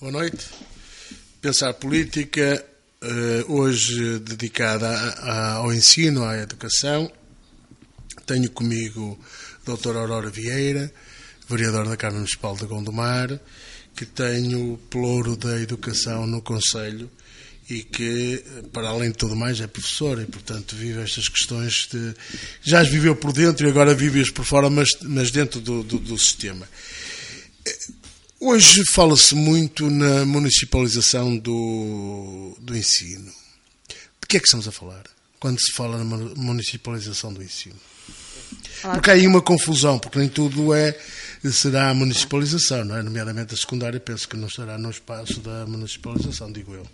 Boa noite. Pensar Política, eh, hoje dedicada ao ensino, à educação. Tenho comigo a doutora Aurora Vieira, vereadora da Câmara Municipal de Gondomar, que tem o pelouro da educação no Conselho e que, para além de tudo mais, é professora e, portanto, vive estas questões de. Já as viveu por dentro e agora vive-as por fora, mas, mas dentro do, do, do sistema. Hoje fala-se muito na municipalização do, do ensino. De que é que estamos a falar quando se fala na municipalização do ensino? Porque há aí uma confusão, porque nem tudo é será a municipalização, não é? Nomeadamente a secundária, penso que não estará no espaço da municipalização, digo eu.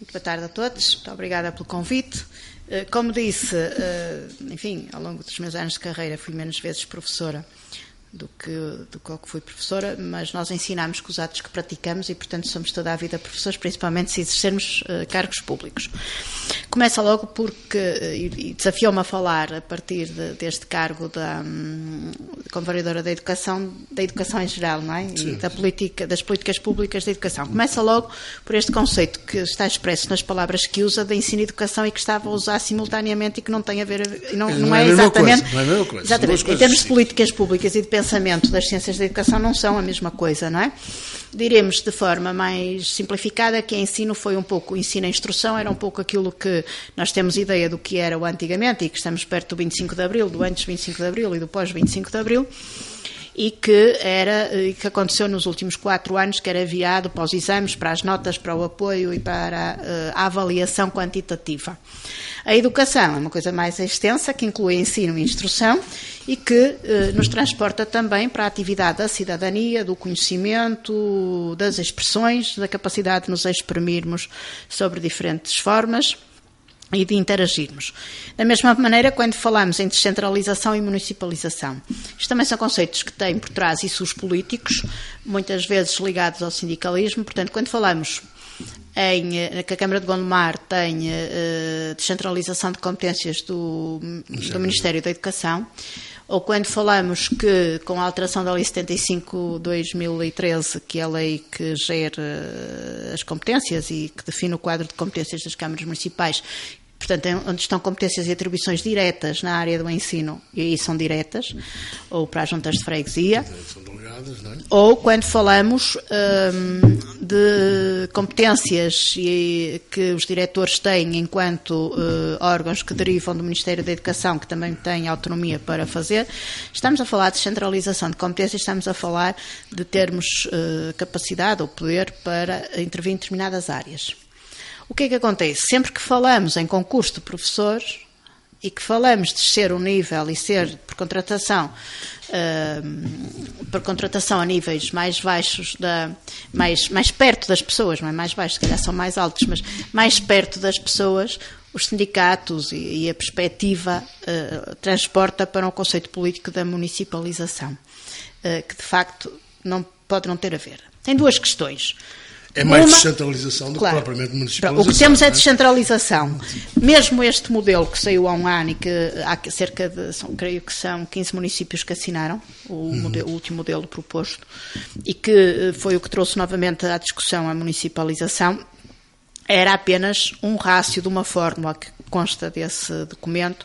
Muito boa tarde a todos, muito obrigada pelo convite. Eh, como disse, eh, enfim, ao longo dos meus anos de carreira fui menos vezes professora do que, do que fui professora, mas nós ensinamos com os atos que praticamos e, portanto, somos toda a vida professores, principalmente se exercermos uh, cargos públicos. Começa logo porque, uh, e desafiou-me a falar a partir de, deste cargo da, um, como vereadora da educação, da educação em geral, não é? E da política, das políticas públicas da educação. Começa logo por este conceito que está expresso nas palavras que usa de ensino e educação e que estava a usar simultaneamente e que não tem a ver, não, não, não é, é exatamente. Coisa, não é a mesma coisa. Exatamente. Em termos de políticas públicas e de pensamento das ciências da educação não são a mesma coisa, não é? Diremos de forma mais simplificada que ensino foi um pouco, ensino e instrução era um pouco aquilo que nós temos ideia do que era o antigamente e que estamos perto do 25 de Abril, do antes 25 de Abril e do pós 25 de Abril e que era que aconteceu nos últimos quatro anos, que era viado para os exames, para as notas, para o apoio e para eh, a avaliação quantitativa. A educação é uma coisa mais extensa, que inclui ensino e instrução e que eh, nos transporta também para a atividade da cidadania, do conhecimento, das expressões, da capacidade de nos exprimirmos sobre diferentes formas e de interagirmos. Da mesma maneira, quando falamos em descentralização e municipalização, isto também são conceitos que têm por trás isso os políticos, muitas vezes ligados ao sindicalismo. Portanto, quando falamos em eh, que a Câmara de Gondomar tem uh, descentralização de competências do, do Ministério da Educação, ou quando falamos que, com a alteração da Lei 75-2013, que é a lei que gera as competências e que define o quadro de competências das câmaras municipais, portanto, onde estão competências e atribuições diretas na área do ensino, e aí são diretas, ou para as juntas de freguesia, é? ou quando falamos hum, de competências que os diretores têm enquanto uh, órgãos que derivam do Ministério da Educação, que também têm autonomia para fazer, estamos a falar de centralização de competências, estamos a falar de termos uh, capacidade ou poder para intervir em determinadas áreas. O que é que acontece? Sempre que falamos em concurso de professores e que falamos de ser um nível e ser por contratação uh, por contratação a níveis mais baixos da mais mais perto das pessoas não é mais baixos se calhar são mais altos mas mais perto das pessoas os sindicatos e, e a perspectiva uh, transporta para um conceito político da municipalização uh, que de facto não pode não ter a ver tem duas questões é mais uma, descentralização do claro, que propriamente municipalização. O que temos é, é descentralização. Mesmo este modelo que saiu há um ano e que há cerca de, são, creio que são 15 municípios que assinaram o, uhum. modelo, o último modelo proposto e que eh, foi o que trouxe novamente à discussão a municipalização, era apenas um rácio de uma fórmula que consta desse documento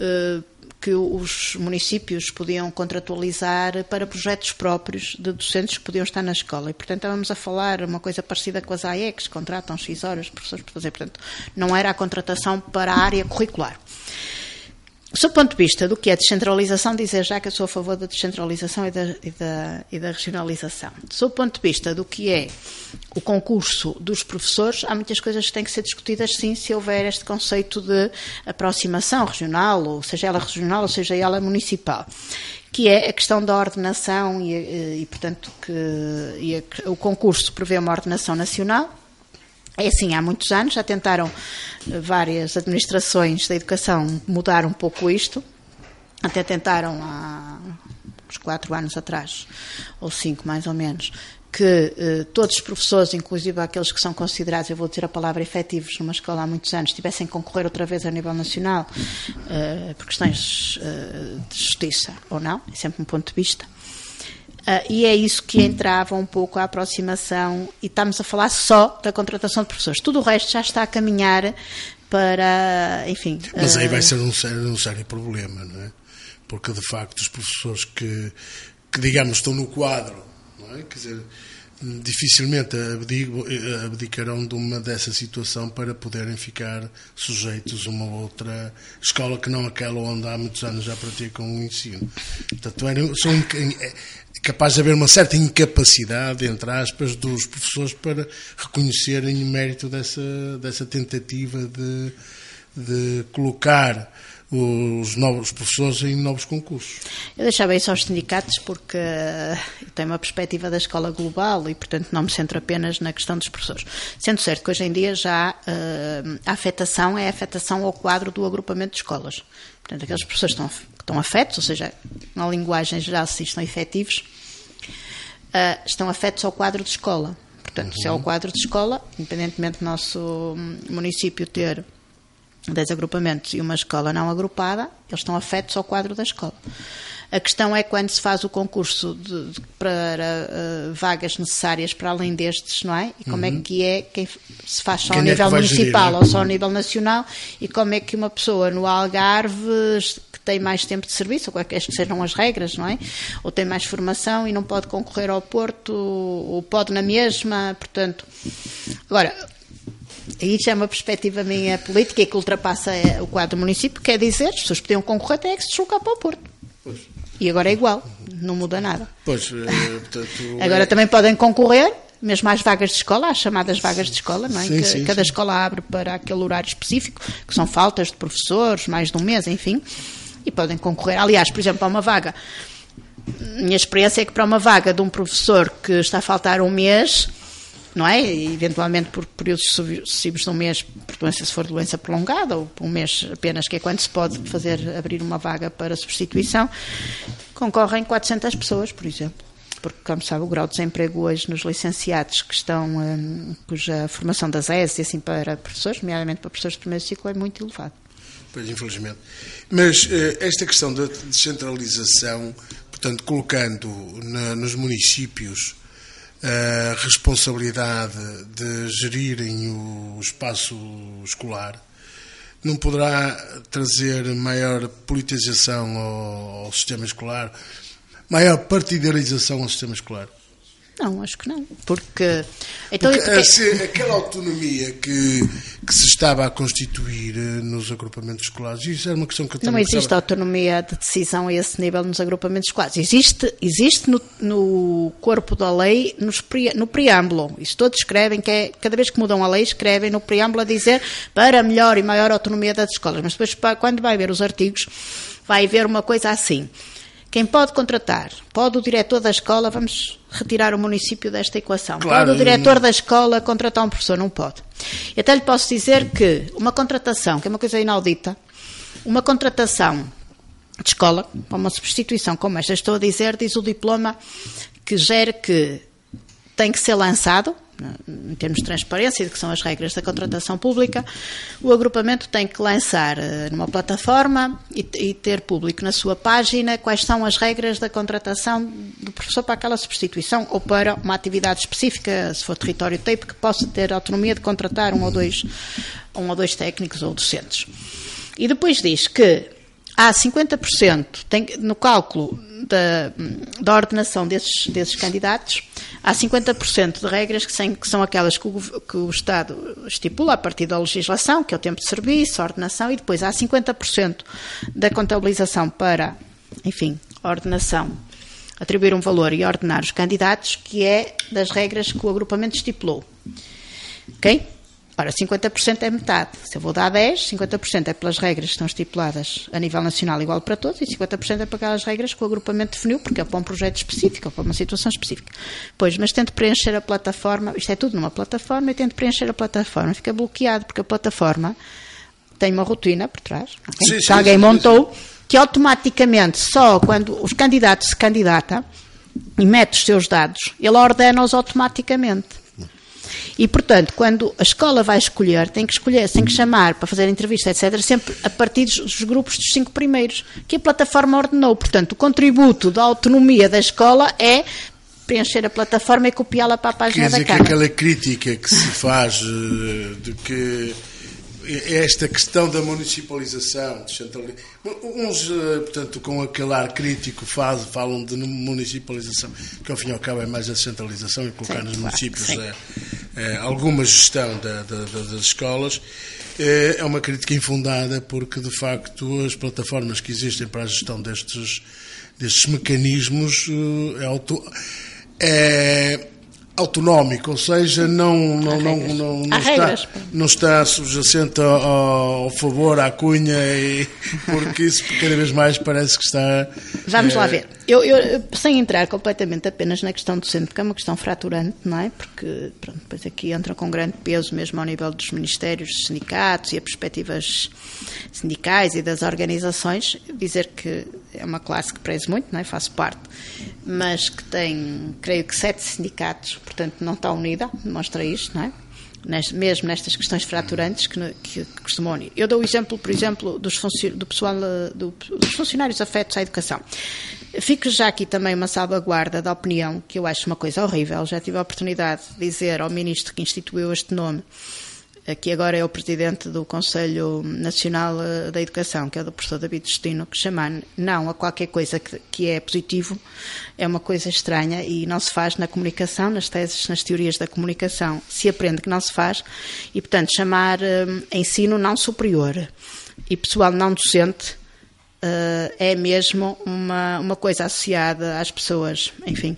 eh, que os municípios podiam contratualizar para projetos próprios de docentes que podiam estar na escola. E, portanto, estávamos a falar uma coisa parecida com as AECs, contratam X horas professores para fazer. Portanto, não era a contratação para a área curricular. Do ponto de vista do que é descentralização, dizer já que eu sou a favor da descentralização e da, e da, e da regionalização. Do ponto de vista do que é o concurso dos professores, há muitas coisas que têm que ser discutidas, sim, se houver este conceito de aproximação regional, ou seja ela regional, ou seja ela municipal que é a questão da ordenação e, e portanto, que e a, o concurso prevê uma ordenação nacional, é assim, há muitos anos já tentaram eh, várias administrações da educação mudar um pouco isto, até tentaram há uns quatro anos atrás, ou cinco mais ou menos, que eh, todos os professores, inclusive aqueles que são considerados, eu vou dizer a palavra efetivos, numa escola há muitos anos, tivessem que concorrer outra vez a nível nacional, eh, por questões eh, de justiça ou não, é sempre um ponto de vista. Uh, e é isso que entrava um pouco a aproximação, e estamos a falar só da contratação de professores. Tudo o resto já está a caminhar para, enfim. Mas aí vai ser um sério, um sério problema, não é? Porque de facto os professores que, que digamos, estão no quadro, não é? Quer dizer, dificilmente abdicarão de uma dessa situação para poderem ficar sujeitos a uma outra escola que não aquela onde há muitos anos já praticam o ensino. Portanto, são é capaz de haver uma certa incapacidade, entre aspas, dos professores para reconhecerem o mérito dessa, dessa tentativa de, de colocar os novos professores em novos concursos. Eu deixava isso aos sindicatos porque eu tenho uma perspectiva da escola global e, portanto, não me centro apenas na questão dos professores. Sendo certo que hoje em dia já uh, a afetação é a afetação ao quadro do agrupamento de escolas. Portanto, aqueles professores que estão, estão afetos, ou seja, na linguagem geral, se estão efetivos, uh, estão afetos ao quadro de escola. Portanto, uhum. se é o quadro de escola, independentemente do nosso município ter 10 agrupamentos e uma escola não agrupada, eles estão afetos ao quadro da escola. A questão é quando se faz o concurso de, de, para uh, vagas necessárias para além destes, não é? E como é uhum. é que é, quem se faz só quem ao é nível municipal gerir, é? ou só ao nível nacional, e como é que uma pessoa no Algarve que tem mais tempo de serviço, ou quaisquer que sejam as regras, não é? Ou tem mais formação e não pode concorrer ao Porto, ou pode na mesma, portanto. Agora, Aí já é uma perspectiva minha política e que ultrapassa eh, o quadro do município, quer dizer, as pessoas podiam concorrer até que se deslocar para o Porto. Pois. E agora é igual, não muda nada. Pois, é, portanto, agora é... também podem concorrer, mesmo às vagas de escola, às chamadas vagas de escola, não é? Sim, que sim, cada sim. escola abre para aquele horário específico, que são faltas de professores, mais de um mês, enfim, e podem concorrer. Aliás, por exemplo, a uma vaga. Minha experiência é que para uma vaga de um professor que está a faltar um mês, não é? E, eventualmente por períodos sucessivos de um mês, por doença, se for doença prolongada, ou por um mês apenas, que é quando se pode fazer abrir uma vaga para substituição, concorrem 400 pessoas, por exemplo. Porque, como sabe, o grau de desemprego hoje nos licenciados que estão, um, cuja formação das ES e assim para professores, nomeadamente para professores de primeiro ciclo, é muito elevado. Pois, infelizmente. Mas eh, esta questão da descentralização, portanto, colocando na, nos municípios a responsabilidade de gerirem o espaço escolar não poderá trazer maior politização ao, ao sistema escolar, maior partidarização ao sistema escolar? Não, acho que não. Porque. Então, Porque se, aquela autonomia que, que se estava a constituir eh, nos agrupamentos escolares, isso era uma questão que eu Não existe autonomia de decisão a esse nível nos agrupamentos escolares. Existe, existe no, no corpo da lei, nos, no preâmbulo. Isso todos escrevem, que é, cada vez que mudam a lei, escrevem no preâmbulo a dizer para melhor e maior autonomia das escolas. Mas depois, quando vai ver os artigos, vai ver uma coisa assim. Quem pode contratar? Pode o diretor da escola, vamos retirar o município desta equação. Claro. Pode o diretor da escola contratar um professor? Não pode. E até lhe posso dizer que uma contratação, que é uma coisa inaudita, uma contratação de escola, para uma substituição como esta, estou a dizer, diz o diploma que gera que tem que ser lançado, em termos de transparência, que são as regras da contratação pública, o agrupamento tem que lançar eh, numa plataforma e, e, ter público na sua página quais são as regras da contratação do professor para aquela substituição ou para uma atividade específica, se for território TAPE, que possa ter autonomia de contratar um ou dois, um ou dois técnicos ou docentes. E depois diz que há 50% tem, no cálculo da, da ordenação desses, desses candidatos, há 50% de regras que, são aquelas que o, que o, Estado estipula a partir da legislação, que é o tempo de serviço, a ordenação, e depois há 50% da contabilização para, enfim, ordenação, atribuir um valor e ordenar os candidatos, que é das regras que o agrupamento estipulou. Ok? Ora, 50% é metade. Se eu vou dar 10, 50% é pelas regras que estão estipuladas a nível nacional igual para todos e 50% é para aquelas regras que o agrupamento definiu, porque é para um projeto específico, ou para uma situação específica. Pois, mas tento preencher a plataforma, isto é tudo numa plataforma, e tento preencher a plataforma. Fica bloqueado, porque a plataforma tem uma rotina por trás, okay? sim, que alguém sim, montou, sim. que automaticamente, só quando os candidatos se candidata e mete os seus dados, ele ordena-os automaticamente. E, portanto, quando a escola vai escolher, tem que escolher, tem que chamar para fazer entrevista, etc., sempre a partir dos grupos dos cinco primeiros, que a plataforma ordenou. Portanto, o contributo da autonomia da escola é preencher a plataforma e copiá-la para a página Quer dizer da que Câmara. aquela crítica que se faz eh, de que esta questão da municipalização, uns, eh, portanto, com aquele ar crítico faz, falam de municipalização, que ao fim e ao cabo é mais a centralização e colocar Sim, nos municípios eh, eh, alguma gestão da- da- da- das escolas. Eh, É uma crítica infundada porque, de facto, as plataformas que existem para a gestão destes, destes mecanismos é, auto, é autonómico, ou seja, não, não, não, não, não, está, não está subjacente ao, ao favor, à cunha, e, porque isso cada vez mais parece que está. Vamos eh, lá ver. Eu, eu, sem entrar completamente apenas na questão do centro, porque é uma questão fraturante, não é? Porque pronto, depois aqui entra com grande peso mesmo ao nível dos ministérios, dos sindicatos e as perspectivas sindicais e das organizações. Dizer que é uma classe que prezo muito, não é? Faço parte, mas que tem, creio que, sete sindicatos, portanto não está unida, demonstra isto, não é? Mesmo nestas questões fraturantes que, que, que costumam unir. Eu dou o exemplo, por exemplo, dos, do pessoal, eh, do- dos funcionários afetos à educação. Fico já aqui também uma salvaguarda da opinião, que eu acho uma coisa horrível. Já tive a oportunidade de dizer ao ministro que instituiu este nome, que agora é o presidente do Conselho Nacional eh, da Educação, que é o do professor David Destino, que chamar não a qualquer coisa que, que é positivo é uma coisa estranha e não se faz na comunicação, nas teses, nas teorias da comunicação. Se aprende que não se faz e, portanto, chamar eh, ensino não superior e pessoal não docente eh, é mesmo uma, uma coisa associada às pessoas, enfim,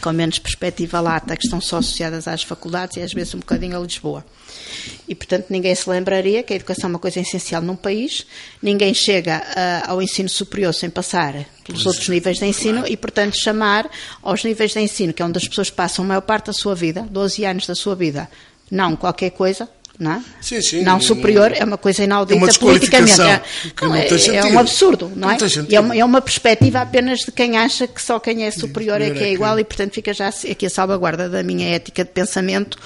com menos perspectiva lata, que estão só associadas às faculdades e às vezes um bocadinho a Lisboa. E, portanto, ninguém se lembraria que a educação é uma coisa essencial num país, ninguém chega ah, ao ensino superior sem passar pelos outros níveis de ensino e, portanto, chamar aos níveis de ensino, que é onde as pessoas passam a maior parte da sua vida, 12 anos da sua vida, não qualquer coisa, não é? Sim, sim. Não superior, é uma coisa inaudita É politicamente. que não é, é um absurdo, não Não é? é uma, é uma perspectiva apenas de quem acha que só quem é superior é que é é igual e, portanto, fica já aqui a salvaguarda da minha ética de pensamento,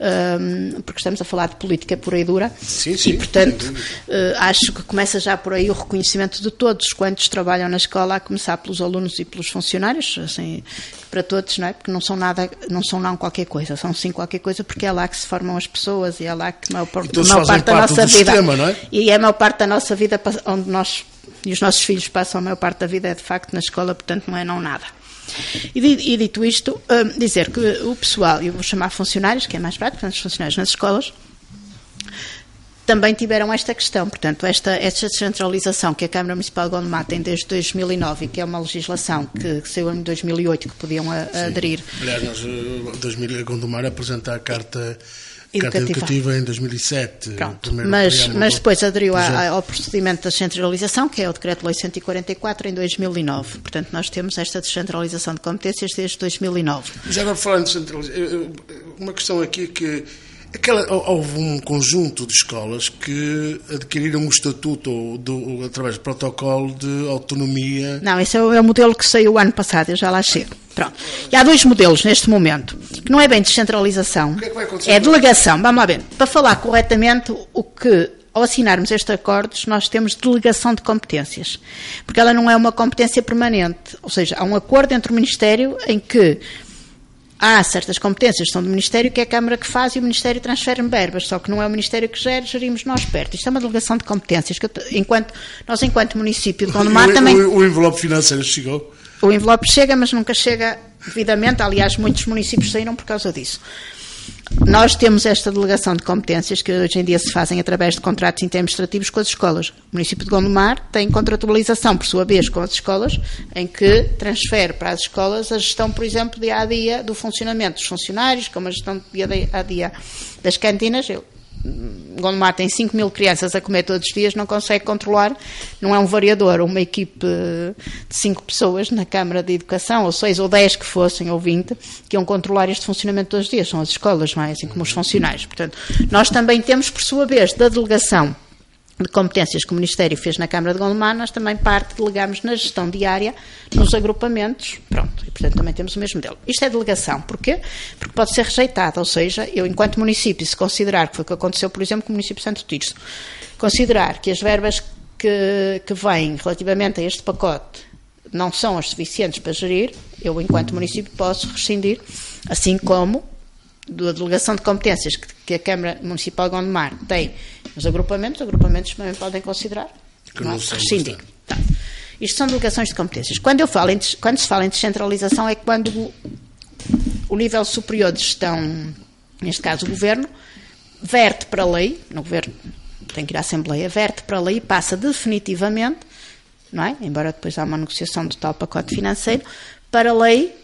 hum, porque estamos a falar de política pura e dura. Sim, sim, E, portanto, eh, acho que começa já por aí o reconhecimento de todos quantos trabalham na escola, a começar pelos alunos e pelos funcionários, assim, para todos, não é? Porque não são nada, não são não qualquer coisa, são sim qualquer coisa, porque é lá que se formam as pessoas e é lá que a maior, todos a maior fazem parte da parte nossa vida. sistema, não é? E é a maior parte da nossa vida onde nós e os nossos filhos passam a maior parte da vida é de facto na escola, portanto não é não nada. E, e dito isto, hum, dizer que o pessoal, eu vou chamar funcionários, que é mais prático, portanto, os funcionários nas escolas, também tiveram esta questão. Portanto, esta, esta descentralização que a Câmara Municipal de Gondomar tem desde 2009 e que é uma legislação que, que saiu em 2008 que podiam a- aderir Aliás, nós, eh, 2000, a Gondomar apresentar a carta, Educativa. educativa em 2007. Pronto, mas, mas depois aderiu a- ao procedimento da descentralização, que é o Decreto-Lei 144, em 2009. Portanto, nós temos esta descentralização de competências desde 2009. Já agora falando de centralização, eu- eu- uma questão aqui que aquela, houve um conjunto de escolas que adquiriram o estatuto do, através do protocolo de autonomia. Não, esse é o, é o modelo que saiu o ano passado, eu já lá chego. Pronto. E há dois modelos neste momento, que não é bem descentralização, que é que vai acontecer é delegação. Vamos lá ver. Para falar corretamente, o que, ao assinarmos estes acordos, nós temos delegação de competências. Porque ela não é uma competência permanente. Ou seja, há um acordo entre o Ministério em que há certas competências que são do Ministério que é a Câmara que faz e o Ministério transfere verbas, só que não é o Ministério que gera, gerimos nós perto. Isto é uma delegação de competências que enquanto, nós, enquanto município de Gondomar, também... o, o envelope financeiro chegou. O envelope chega, mas nunca chega devidamente. Aliás, muitos municípios saíram por causa disso. Nós temos esta delegação de competências que hoje em dia se fazem através de contratos interadministrativos com as escolas. O município de Gondomar tem contratualização, por sua vez, com as escolas, em que transfere para as escolas a gestão, por exemplo, dia a dia do funcionamento dos funcionários, como a gestão dia a dia das cantinas. Eu, Gondomar tem 5 mil crianças a comer todos os dias, não consegue controlar, não é um variador, uma equipe de 5 pessoas na Câmara de Educação, ou 6 ou 10 que fossem, ou 20, que iam controlar este funcionamento todos os dias, são as escolas, não é? Assim como os funcionários. Portanto, nós também temos, por sua vez, da delegação de competências que o Ministério fez na Câmara de Gondomar, nós também parte delegamos na gestão diária nos agrupamentos. Pronto, e portanto também temos o mesmo modelo. Isto é delegação. Porquê? Porque pode ser rejeitado, ou seja, eu enquanto município, se considerar, que foi o que aconteceu, por exemplo, com o município de Santo Tirso, considerar que as verbas que, que vêm relativamente a este pacote não são as suficientes para gerir, eu enquanto município posso rescindir, assim como da delegação de competências que, que a Câmara Municipal de Gondomar tem nos agrupamentos, os agrupamentos também podem considerar que não, não rescindir. Tá. Isto são delegações de competências. Quando, eu falo em, quando se fala em descentralização é quando o, o nível superior de gestão, neste caso o Governo, verte para a lei, no Governo tem que ir à Assembleia, verte para a lei e passa definitivamente, não é? embora depois há uma negociação do tal pacote financeiro, para a lei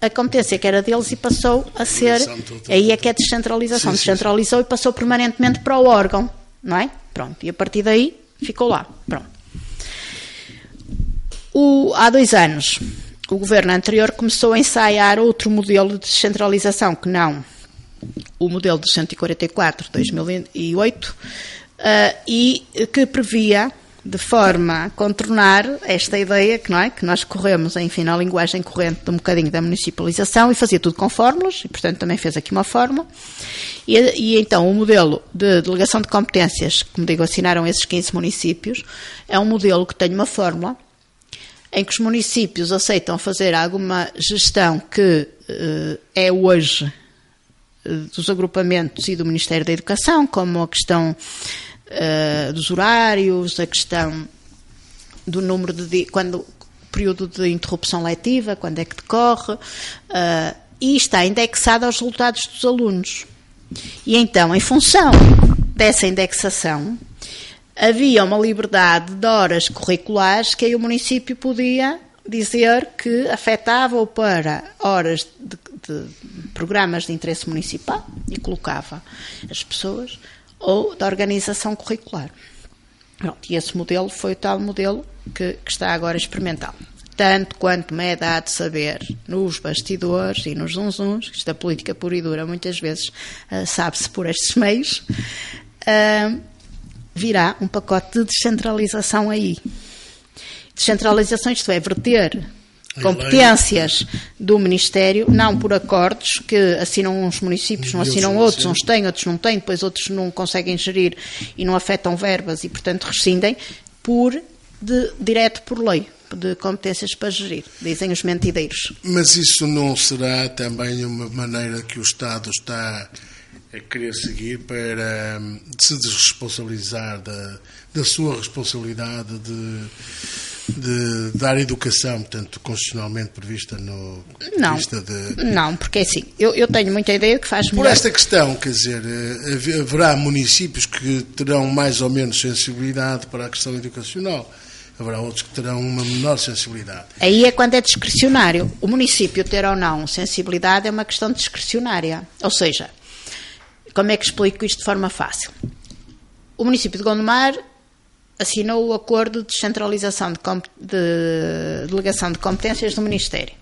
a competência que era deles e passou a ser. Aí é que é descentralização. Sim, Descentralizou sim. e passou permanentemente para o órgão, não é? Pronto. E a partir daí ficou lá. Pronto. O, há dois anos, o governo anterior começou a ensaiar outro modelo de descentralização que não o modelo de 144 de 2008 uh, e que previa de forma a contornar esta ideia que, não é, que nós corremos, enfim, na linguagem corrente de um bocadinho da municipalização e fazia tudo com fórmulas, e portanto também fez aqui uma fórmula. E, e então o modelo de delegação de competências, como digo, assinaram esses 15 municípios, é um modelo que tem uma fórmula em que os municípios aceitam fazer alguma gestão que uh, é hoje uh, dos agrupamentos e do Ministério da Educação, como a questão uh, dos horários, a questão do número de quando período de interrupção letiva, quando é que decorre, uh, e está indexado aos resultados dos alunos. E então, em função dessa indexação, havia uma liberdade de horas curriculares que aí o município podia dizer que afetava para horas de, de programas de interesse municipal e colocava as pessoas ou da organização curricular. Pronto, e esse modelo foi o tal modelo que, que está agora experimentado. Tanto quanto me é dado saber nos bastidores e nos zunzuns, que esta política pura e dura muitas vezes uh, sabe-se por estes meios, uh, virá um pacote de descentralização aí. Descentralização, isto é, verter competências do Ministério, não por acordos que assinam uns municípios, não assinam outros, uns têm, outros não têm, depois outros não conseguem gerir e não afetam verbas e, portanto, rescindem, por de, direto por lei de competências para gerir, dizem os mentideiros. Mas isso não será também uma maneira que o Estado está a querer seguir para hum, se desresponsabilizar da, da sua responsabilidade de de dar educação, portanto, constitucionalmente prevista no não, de... Não, porque é assim, eu, eu tenho muita ideia que faz Por melhor. esta questão, quer dizer, eh, haverá municípios que terão mais ou menos sensibilidade para a questão educacional. Haverá outros que terão uma menor sensibilidade. Aí é quando é discricionário. O município ter ou não sensibilidade é uma questão discricionária. Ou seja, como é que explico isto de forma fácil? O município de Gondomar assinou o acordo de descentralização de, de delegação de competências do Ministério.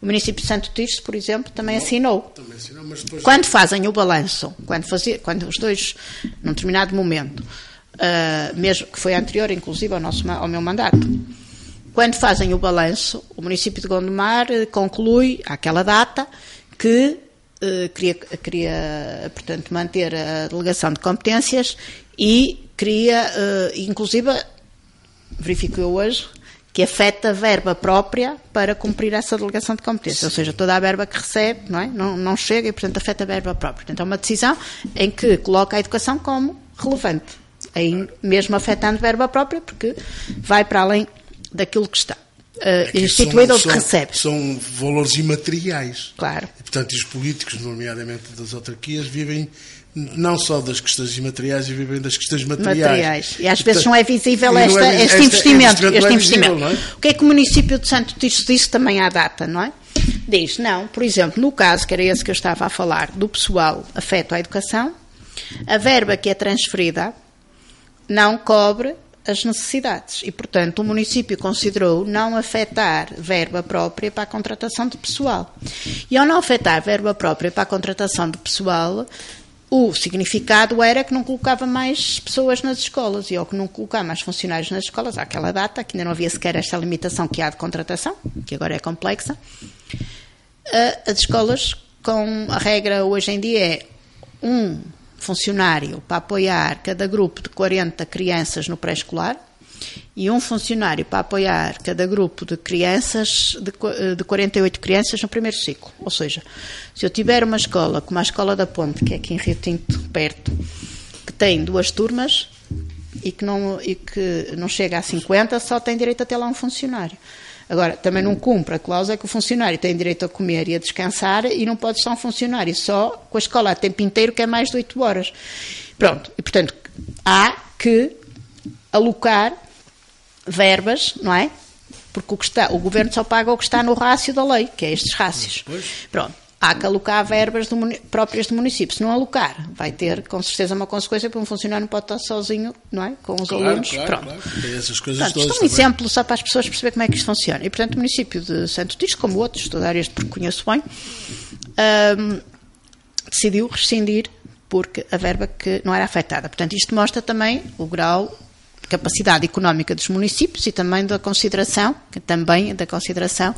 O município de Santo Tirso, por exemplo, também assinou. Também assinou depois... Quando fazem o balanço, quando, fazia, quando os dois, num determinado momento, uh, mesmo que foi anterior, inclusive, ao, nosso, ao meu mandato, quando fazem o balanço, o município de Gondomar conclui, àquela data, que uh, queria, queria, portanto, manter a delegação de competências e queria, uh, inclusive, verifico eu hoje, que afeta a verba própria para cumprir essa delegação de competência. Ou seja, toda a verba que recebe não, é? não, não chega e, portanto, afeta a verba própria. Portanto, é uma decisão em que coloca a educação como relevante, mesmo afetando verba própria, porque vai para além daquilo que está. Uh, é instituído ou que recebe. São valores imateriais. Claro. E, portanto, os políticos, nomeadamente das autarquias, vivem não só das questões imateriais e vivem das questões materiais. materiais. E às vezes não é visível esta, é, este, investimento. Este, este investimento. É visível, é? O que é que o município de Santo Tirso disse também à data, não é? Diz, não, por exemplo, no caso, que era esse que eu estava a falar, do pessoal afeto à educação, a verba que é transferida não cobre as necessidades e, portanto, o município considerou não afetar verba própria para a contratação de pessoal. E ao não afetar verba própria para a contratação de pessoal, o significado era que não colocava mais pessoas nas escolas e ao que não colocar mais funcionários nas escolas, àquela data, que ainda não havia sequer esta limitação que há de contratação, que agora é complexa, as escolas, com a regra hoje em dia é um funcionário para apoiar cada grupo de 40 crianças no pré-escolar e um funcionário para apoiar cada grupo de crianças, de, de 48 crianças no primeiro ciclo. Ou seja, se eu tiver uma escola, como a Escola da Ponte, que é aqui em Rio Tinto, perto, que tem duas turmas e que não, e que não chega a 50, só tem direito a ter lá um funcionário. Agora, também não cumpre a cláusula que o funcionário tem direito a comer e a descansar e não pode estar um funcionário só com a escola a tempo inteiro, que é mais de 8 horas. Pronto, e portanto, há que alocar verbas, não é? Porque o, está, o governo só paga o que está no rácio da lei, que é estes rácios. Pronto. Há que alocar verbas do, próprias do município. Se não alocar, vai ter com certeza uma consequência, porque um funcionário não pode estar sozinho, não é? Com os claro, alunos. Claro, Pronto. Claro. Essas coisas portanto. Isto é um exemplo só para as pessoas perceberem como é que isto funciona. E, portanto, o município de Santo Tirso, como outros, toda a área porque conheço bem, hum, decidiu rescindir porque a verba que não era afetada. Portanto, isto mostra também o grau capacidade económica dos municípios e também da consideração, que também da consideração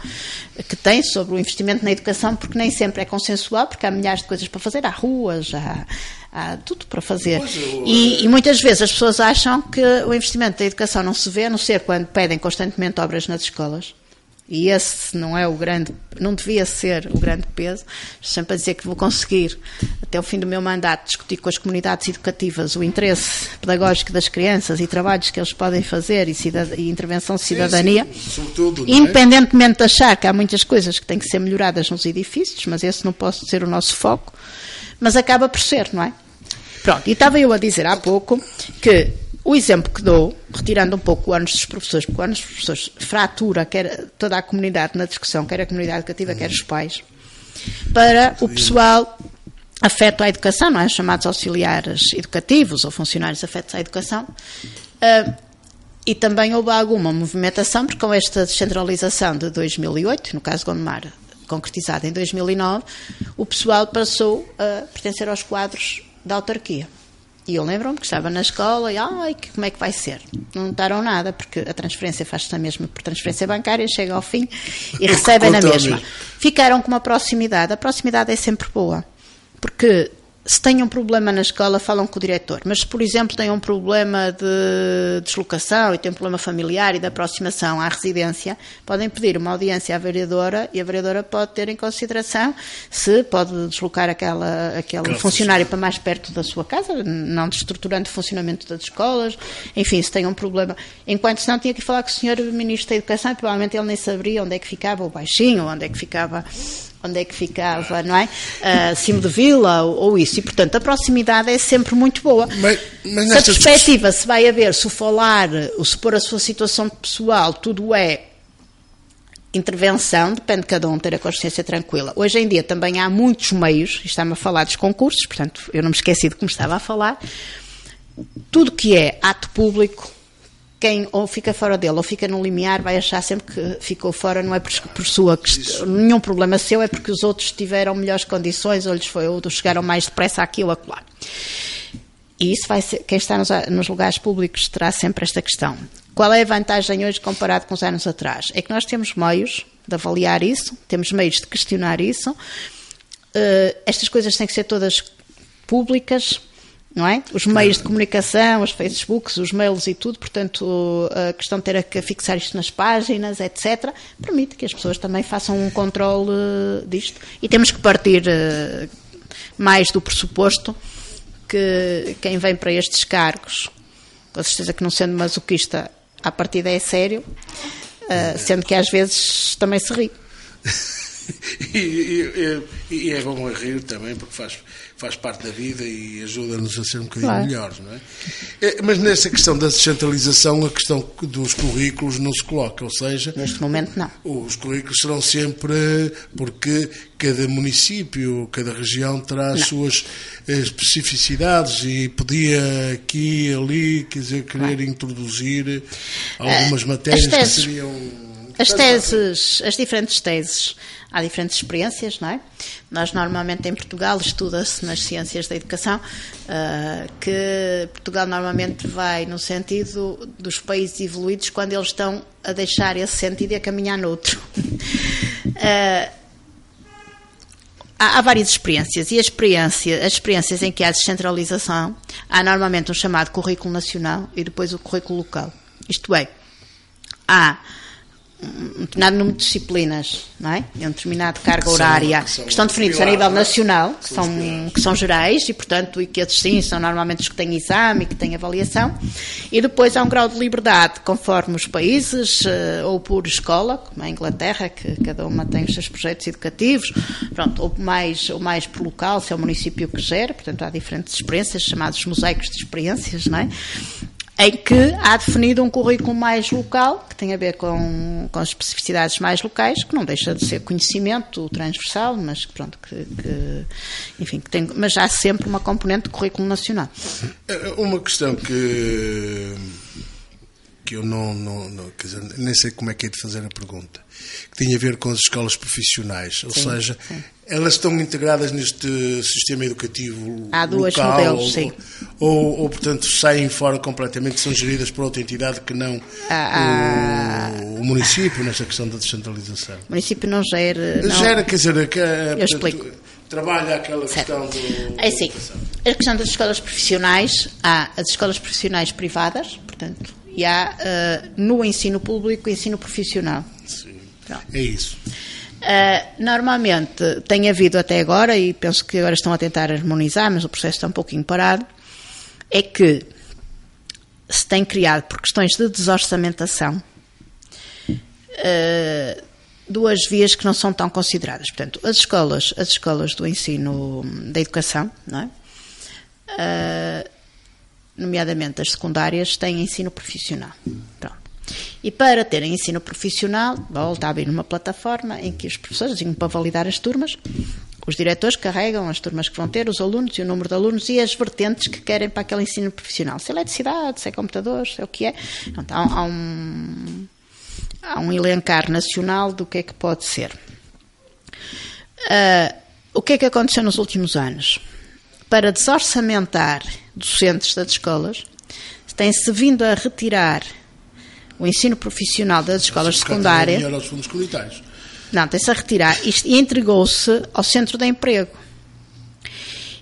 que tem sobre o investimento na educação, porque nem sempre é consensual, porque há milhares de coisas para fazer, há ruas, há, há tudo para fazer. Eu... E, e, muitas vezes as pessoas acham que o investimento da educação não se vê, a não ser quando pedem constantemente obras nas escolas. E esse não é o grande, não devia ser o grande peso. Estou sempre a dizer que vou conseguir, até o fim do meu mandato, discutir com as comunidades educativas o interesse pedagógico das crianças e trabalhos que eles podem fazer e, e intervenção de cidadania. Sim, sim. Sobretudo, é? Independentemente de achar que há muitas coisas que têm que ser melhoradas nos edifícios, mas esse não pode ser o nosso foco, mas acaba por ser, não é? Pronto, e estava eu a dizer há pouco que o exemplo que dou, retirando um pouco o ânus dos professores, porque o ânus dos professores fratura quer toda a comunidade na discussão, quer a comunidade educativa, quer os pais, para o pessoal afeto à educação, não é? chamados auxiliares educativos ou funcionários afetos à educação. Uh, e também houve alguma movimentação, porque com esta descentralização de 2008, no caso de Gondomar, concretizada em 2009, o pessoal passou a pertencer aos quadros da autarquia. E eu lembro-me que estava na escola e, ai, como é que vai ser? Não notaram nada, porque a transferência faz-se na mesma por transferência bancária, chega ao fim e recebem na mesma. Ficaram com uma proximidade. A proximidade é sempre boa, porque se têm um problema na escola, falam com o diretor. Mas se, por exemplo, têm um problema de deslocação e têm um problema familiar e de aproximação à residência, podem pedir uma audiência à vereadora e a vereadora pode ter em consideração se pode deslocar aquela, aquele funcionário para mais perto da sua casa, não destruturando o funcionamento das escolas. Enfim, se tem um problema. Enquanto se não, tinha que falar com o senhor Ministro da Educação e provavelmente ele nem saberia onde é que ficava o baixinho, onde é que ficava onde é que ficava, não é? Uh, cimo de vila ou, ou, isso. E, portanto, a proximidade é sempre muito boa. Mas, mas se a perspectiva se vai haver, se o falar, o supor a sua situação pessoal, tudo é intervenção, depende de cada um ter a consciência tranquila. Hoje em dia também há muitos meios, está-me a falar dos concursos, portanto, eu não me esqueci de como estava a falar. Tudo que é ato público, quem ou fica fora dele ou fica no limiar vai achar sempre que ficou fora, não é por, por sua questão, nenhum problema seu, é porque os outros tiveram melhores condições ou lhes foi, ou chegaram mais depressa aqui ou acolá. E isso vai ser, quem está nos, nos, lugares públicos terá sempre esta questão. Qual é a vantagem hoje comparado com os anos atrás? É que nós temos meios de avaliar isso, temos meios de questionar isso. Uh, estas coisas têm que ser todas públicas, não é? Os meios de comunicação, os Facebooks, os mails e tudo, portanto, a questão de ter que fixar isto nas páginas, etc., permite que as pessoas também façam um controle disto. E temos que partir uh, mais do pressuposto que quem vem para estes cargos, com certeza que não sendo masoquista, a partida é sério, uh, sendo que às vezes também se ri. e, e, e, é bom rir também, porque faz faz parte da vida e ajuda-nos a ser um bocadinho claro. melhores, não é? é? Mas nessa questão da descentralização, a questão dos currículos não se coloca, ou seja... Neste momento não. Os currículos serão sempre, porque cada município, cada região terá as não. suas eh, especificidades e podia aqui ali, quer dizer, querer introduzir algumas matérias que seriam as teses, as diferentes teses, há diferentes experiências, não é? Nós normalmente em Portugal estuda-se nas ciências da educação uh, que Portugal normalmente vai no sentido dos países evoluídos quando eles estão a deixar esse sentido e a caminhar noutro. uh, há, há, várias experiências e a experiência, as experiências em que há descentralização, há normalmente um chamado currículo nacional e depois o currículo local. Isto é, há um determinado número de disciplinas, não é? E um determinado carga que horária, que, são, que estão definidos a nível nacional, que são, que são gerais e, portanto, e que esses sim são normalmente os que têm exame e que têm avaliação. E depois há um grau de liberdade conforme os países, eh, ou por escola, como a Inglaterra, que cada uma tem os seus projetos educativos, pronto, ou mais, ou mais por local, se é o município que gera, portanto, há diferentes experiências, chamados mosaicos de experiências, não é? Em que há definido um currículo mais local, que tem a ver com, com especificidades mais locais, que não deixa de ser conhecimento transversal, mas pronto, que, que enfim, que tem, mas há sempre uma componente de currículo nacional. Uma questão que que eu não, não, não dizer, nem sei como é que é de fazer a pergunta, que tinha a ver com as escolas profissionais, ou sim, seja, sim. elas estão integradas neste sistema educativo Há duas local, modelos, ou, sim. Ou, ou, portanto, saem fora completamente, são geridas por outra entidade que não ah, o, o, município, nesta questão da descentralização. O município não gera... Não... Gera, quer dizer, que, eu explico trabalha aquela certo. questão do. É assim, a questão das escolas profissionais, há as escolas profissionais privadas, portanto, e há uh, no ensino público ensino profissional. Sim. É isso. Uh, normalmente tem havido até agora, e penso que agora estão a tentar harmonizar, mas o processo está um pouquinho parado, é que se tem criado, por questões de desorçamentação, uh, duas vias que não são tão consideradas. Portanto, as escolas, as escolas do ensino da educação, não é? Uh, nomeadamente as secundárias, têm ensino profissional. Pronto. E para terem ensino profissional, volta a abrir uma plataforma em que os professores, para validar as turmas, os diretores carregam as turmas que vão ter, os alunos e o número de alunos e as vertentes que querem para aquele ensino profissional. Se é eletricidade, se é computadores, se é o que é. Então, há, um, há um elencar nacional do que é que pode ser. Uh, o que é que aconteceu nos últimos anos? Para desorçamentar docentes das escolas, tem-se vindo a retirar o ensino profissional das escolas secundárias. Não, tem-se a retirar e entregou-se ao centro de emprego.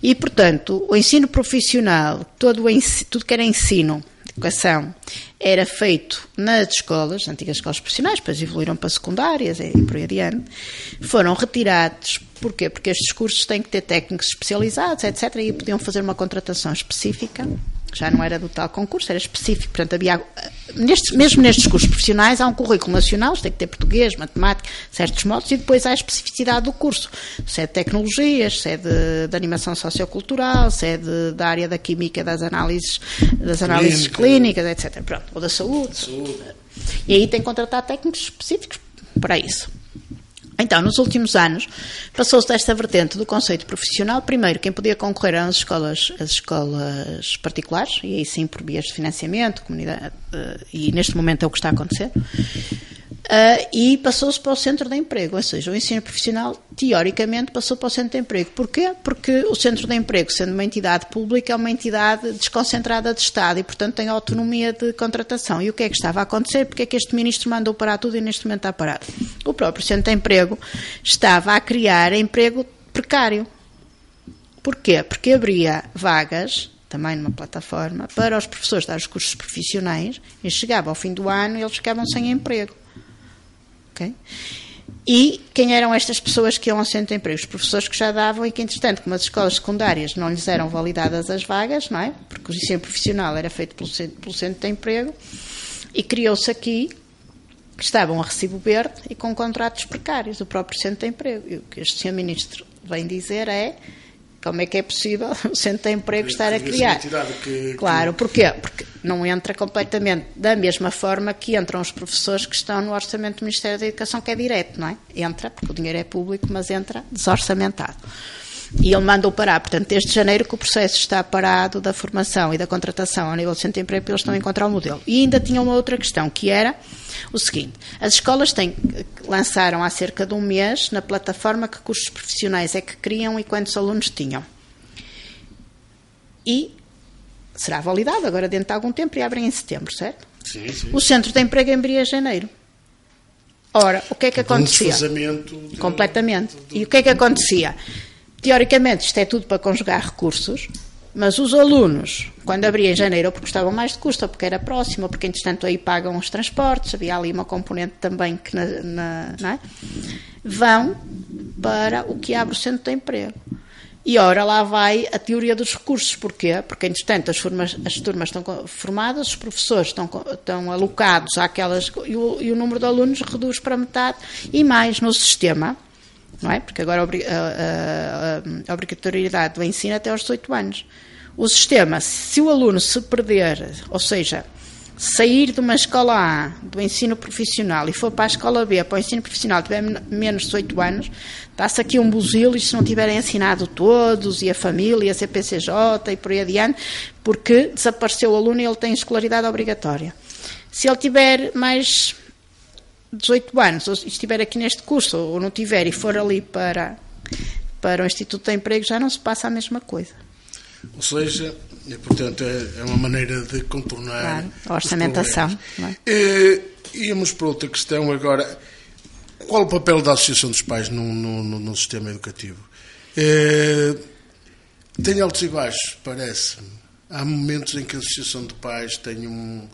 E, portanto, o ensino profissional, todo o ensino, tudo que era ensino, educação, era feito nas escolas, antigas escolas profissionais, depois evoluíram para secundárias e por aí adiante, foram retirados. Porquê? Porque estes cursos têm que ter técnicos especializados, etc. E podiam fazer uma contratação específica já não era do tal concurso, era específico. Portanto, havia, nestes, mesmo nestes cursos profissionais, há um currículo nacional, tem que ter português, matemática, certos modos, e depois há a especificidade do curso. Se é de tecnologias, se é de, de animação sociocultural, se é de, da área da química, das análises, das análises clínicas, etc. Pronto, ou da saúde. saúde. E aí tem que contratar técnicos específicos para isso. Então, nos últimos anos, passou-se desta vertente do conceito profissional. Primeiro, quem podia concorrer eram as escolas, as escolas particulares, e aí sim por vias de financiamento, comunidade, eh, e neste momento é o que está a acontecer. Uh, e passou-se para o centro de emprego, ou seja, o ensino profissional, teoricamente, passou para o centro de emprego. Porquê? Porque o centro de emprego, sendo uma entidade pública, é uma entidade desconcentrada de Estado e, portanto, tem autonomia de contratação. E o que é que estava a acontecer? Porque é que este ministro mandou parar tudo e neste momento está parado? O próprio centro de emprego estava a criar emprego precário. Porquê? Porque abria vagas também numa plataforma, para os professores dar os cursos profissionais e chegava ao fim do ano e eles ficavam sem emprego. Okay? E quem eram estas pessoas que iam ao centro de emprego? Os professores que já davam e que, entretanto, como as escolas secundárias não lhes eram validadas as vagas, não é? Porque o ensino profissional era feito pelo centro, pelo centro de emprego, e criou-se aqui que estavam a recibo verde e com contratos precários, o próprio centro de emprego. E o que este senhor ministro vem dizer é como é que é possível centro de emprego estar a criar? Que, claro, porquê? Porque não entra completamente da mesma forma que entram os professores que estão no orçamento do Ministério da Educação, que é direto, não é? Entra, porque o dinheiro é público, mas entra desorçamentado. E ele mandou parar. Portanto, desde janeiro que o processo está parado da formação e da contratação ao nível do centro de emprego, eles estão a encontrar o um modelo. E ainda tinha uma outra questão, que era o seguinte: as escolas têm, lançaram há cerca de um mês na plataforma que cursos profissionais é que criam e quantos alunos tinham. E será validado agora dentro de algum tempo e abrem em setembro, certo? Sim, sim. O centro de emprego abria em janeiro. Ora, o que é que acontecia? Um de... Completamente. E o que é que acontecia? Teoricamente, isto é tudo para conjugar recursos, mas os alunos, quando abria em janeiro, porque gostavam mais de custo, porque era próximo, porque, entretanto, aí pagam os transportes, havia ali uma componente também que na, na, é? vão para o que abre o centro de emprego. E ora lá vai a teoria dos recursos. Porquê? Porque, entretanto, as, formas, as turmas estão formadas, os professores estão, estão alocados àquelas. E o, e o número de alunos reduz para metade e mais no sistema, não é? Porque agora a, a, a, obrigatoriedade do ensino até aos 18 anos. O sistema, se o aluno se perder, ou seja, sair de uma escola A, do ensino profissional, e for para a escola B, para o ensino profissional, tiver menos de 18 anos, dá-se aqui um buzilo e se não tiverem assinado todos, e a família, e a CPCJ e por aí adiante, porque desapareceu o aluno e ele tem escolaridade obrigatória. Se ele tiver mais 18 anos, ou estiver aqui neste curso, ou não tiver, e for ali para, para o Instituto de Emprego, já não se passa a mesma coisa. Ou seja, e, portanto, é, é uma maneira de contornar claro, a orçamentação. É? E, íamos para outra questão agora. Qual o papel da Associação dos Pais no, no, no sistema educativo? É, tem altos e baixos, parece-me. Há momentos em que a Associação de Pais tem um,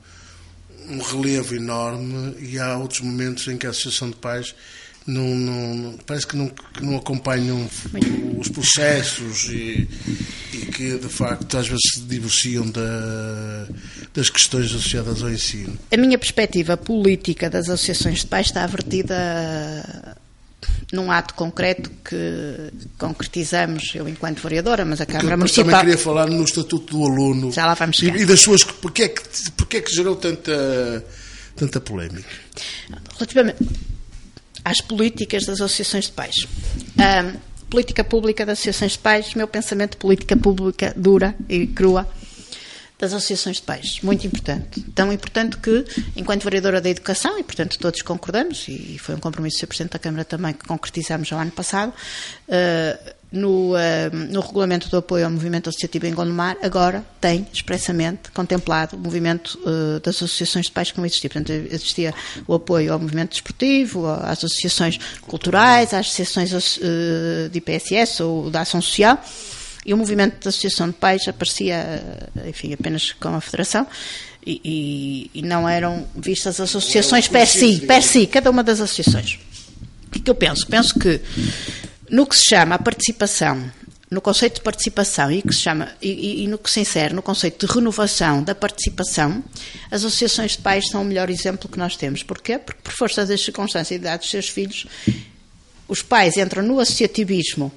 um relevo enorme e há outros momentos em que a Associação de Pais não, não, parece que não, que não acompanham os processos e, e, que de facto às vezes se divorciam da, das questões associadas ao ensino. A minha perspectiva política das associações de pais está avertida num ato concreto que concretizamos, eu enquanto vereadora, mas a Câmara Municipal... também queria falar no Estatuto do Aluno. Já lá vamos chegar. E, e das suas... Porquê é que, porquê é que gerou tanta, tanta polémica? Relativamente às políticas das associações de pais. A política pública das associações de pais, meu pensamento política pública dura e crua das associações de pais. Muito importante. Tão importante que, enquanto vereadora da educação, e portanto todos concordamos, e foi um compromisso do Sr. Presidente da Câmara também que concretizamos já o ano passado, uh, no, uh, no regulamento do apoio ao movimento associativo em Gondomar, agora tem expressamente contemplado o movimento uh, das associações de pais que não existia. Portanto, existia o apoio ao movimento desportivo, às associações culturais, às associações de IPSS ou da ação social, e o movimento de associação de pais aparecia, enfim, apenas com a federação. E, e, e não eram vistas as associações per si, per si, cada uma das associações. O que, é que eu penso? Penso que no que se chama a participação, no conceito de participação e, que se chama, e, e, no que se insere no conceito de renovação da participação, as associações de pais são o melhor exemplo que nós temos. Porquê? Porque, por força das circunstâncias e idade dos seus filhos, os pais entram no associativismo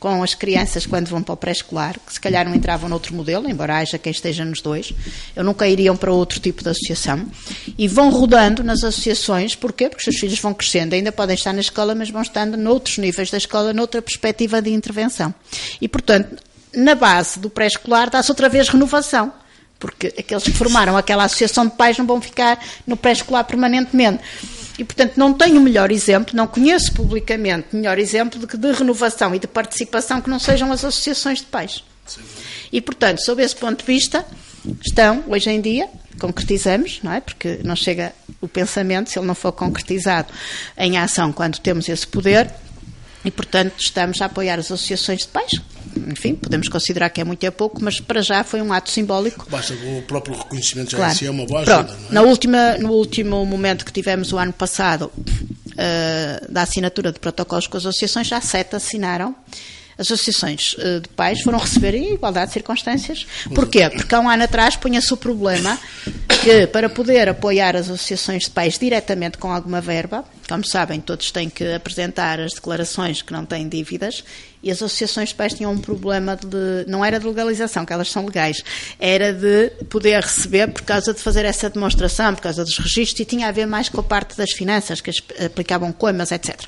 com as crianças quando vão para o pré-escolar, que se calhar não entravam noutro modelo, embora haja quem esteja nos dois, eu nunca iriam para outro tipo de associação, e vão rodando nas associações, porquê? Porque os seus filhos vão crescendo, ainda podem estar na escola, mas vão estando noutros níveis da escola, noutra perspectiva de intervenção. E, portanto, na base do pré-escolar dá-se outra vez renovação, porque aqueles que formaram aquela associação de pais não vão ficar no pré-escolar permanentemente. E, portanto, não tenho melhor exemplo, não conheço publicamente melhor exemplo de, que de renovação e de participação que não sejam as associações de pais. Sim. E, portanto, sob esse ponto de vista, estão, hoje em dia, concretizamos, não é? Porque não chega o pensamento, se ele não for concretizado em ação quando temos esse poder, e, portanto, estamos a apoiar as associações de pais, enfim, podemos considerar que é muito é pouco, mas para já foi um ato simbólico. Basta o próprio reconhecimento já claro. si é uma boa ajuda, Pronto, é? na última, no último momento que tivemos o ano passado uh, da assinatura de protocolos com as associações, já sete assinaram. As associações uh, de pais foram receber em igualdade de circunstâncias. Porquê? Porque há um ano atrás punha-se o problema que, para poder apoiar as associações de pais diretamente com alguma verba, como sabem, todos têm que apresentar as declarações que não têm dívidas e as associações de pais tinham um problema de. não era de legalização, que elas são legais, era de poder receber por causa de fazer essa demonstração, por causa dos registros, e tinha a ver mais com a parte das finanças, que aplicavam coimas, etc.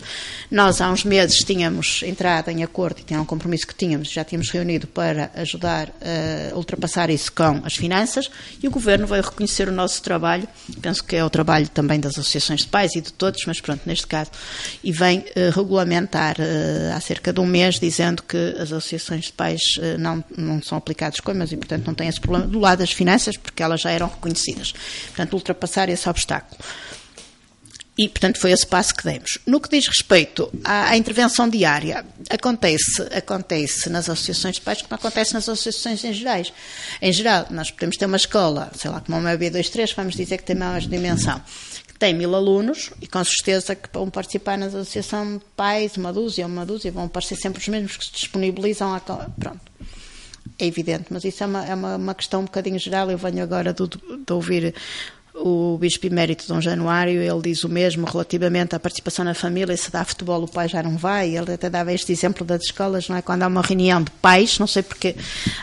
Nós, há uns meses, tínhamos entrado em acordo e tinha um compromisso que tínhamos, já tínhamos reunido para ajudar a ultrapassar isso com as finanças, e o Governo veio reconhecer o nosso trabalho, penso que é o trabalho também das associações de pais e de todos, mas pronto, neste caso, e vem uh, regulamentar uh, há cerca de um mês dizendo que as associações de pais eh, não, não são aplicadas coimas e, portanto, não têm esse problema do lado das finanças, porque elas já eram reconhecidas. Portanto, ultrapassar esse obstáculo. E, portanto, foi esse passo que demos. No que diz respeito à, à, intervenção diária, acontece, acontece nas associações de pais como acontece nas associações em gerais. Em geral, nós podemos ter uma escola, sei lá, como uma B23, vamos dizer que tem mais dimensão tem mil alunos e com certeza que vão participar na associação pais, uma dúzia, uma dúzia, vão aparecer sempre os mesmos que se disponibilizam. Pronto. É evidente, mas isso é uma, é uma questão um bocadinho geral. Eu venho agora de, de ouvir o Bispo Emérito Dom Januário, ele diz o mesmo relativamente à participação na família, se dá futebol o pai já não vai, ele até dava este exemplo das escolas, não é? Quando há uma reunião de pais, não sei porque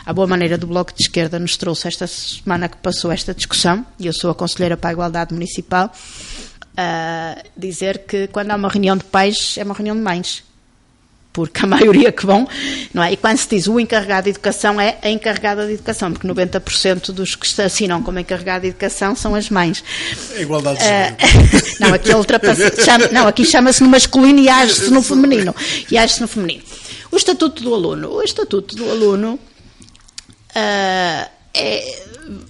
a boa maneira do Bloco de Esquerda nos trouxe esta semana que passou esta discussão, e eu sou a Conselheira para a Igualdade Municipal, uh, dizer que quando há uma reunião de pais é uma reunião de mães, porque a maioria que vão, não é? E quando se diz o encarregado de educação é a encarregada de educação, porque 90% dos que se assinam como encarregado de educação são as mães. É igualdade de uh, Não, aqui ultrapassa, chama, não, aqui chama-se no masculino e age-se no feminino. E age-se no feminino. O estatuto do aluno, o estatuto do aluno uh, é,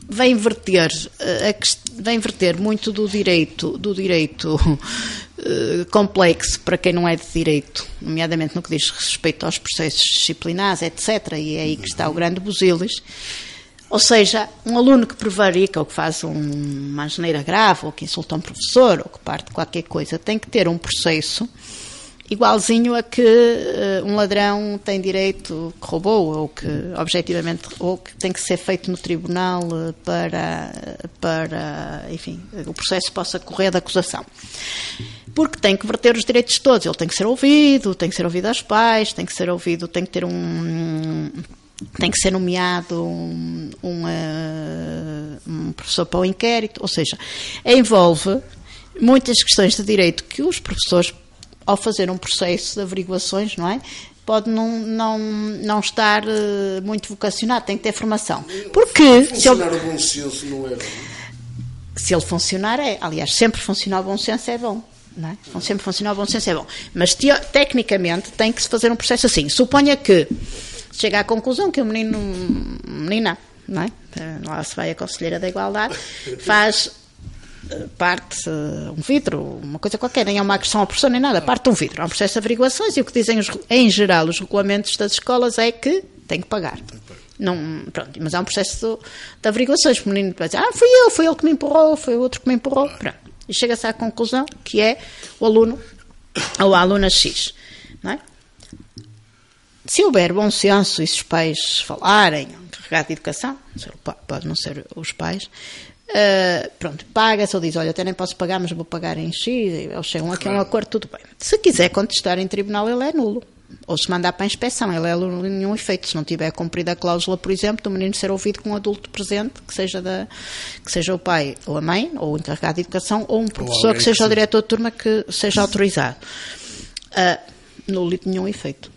vem verter, uh, vem verter muito do direito, do direito eh, complexo para quem não é de direito, nomeadamente no que diz respeito aos processos disciplinares, etc. E é aí que está o grande busilis. Ou seja, um aluno que prevarica ou que faz um, uma geneira grave, ou que insulta um professor, ou que parte qualquer coisa, tem que ter um processo igualzinho a que uh, um ladrão tem direito que roubou ou que objetivamente ou que tem que ser feito no tribunal uh, para para enfim o processo possa correr da acusação porque tem que verter os direitos todos ele tem que ser ouvido tem que ser ouvido aos pais tem que ser ouvido tem que ter um tem que ser nomeado um, um, uh, um professor para o inquérito ou seja envolve muitas questões de direito que os professores ao fazer um processo de averiguações, não é? Pode não, não, não estar uh, muito vocacionado, tem que ter formação. Porque. Funcionar se ele, o bom senso não é bom. Se ele funcionar, é. Aliás, sempre funcionar o bom senso é bom. Não é? Sempre funcionar o bom senso é bom. Mas te, tecnicamente tem que se fazer um processo assim. Suponha que chega à conclusão que o menino, menina, não é? Lá se vai a Conselheira da Igualdade, faz parte um vidro, uma coisa qualquer, nem é uma agressão ao professor nem nada, parte um vidro. Há um processo de averiguações e o que dizem os, em geral os regulamentos das escolas é que tem que pagar. Não, pronto, mas há um processo de, de averiguações. O menino vai dizer, ah, fui eu, foi ele que me empurrou, foi o outro que me empurrou. Pronto. E chega-se à conclusão que é o aluno ou a aluna X. Não é? Se houver bom senso e se os pais falarem, carregado de educação, pode não ser os pais, Uh, pronto, paga-se ou diz, olha, até nem posso pagar, mas vou pagar em X, eles chegam aqui a um acordo, tudo bem. Se quiser contestar em tribunal, ele é nulo. Ou se mandar para a inspeção, ele é nenhum efeito. Se não tiver cumprida a cláusula, por exemplo, do menino ser ouvido com um adulto presente, que seja, da, que seja o pai ou a mãe, ou o encarregado de educação, ou um professor ou que seja que o diretor de turma que seja autorizado. Uh, nulo nenhum efeito.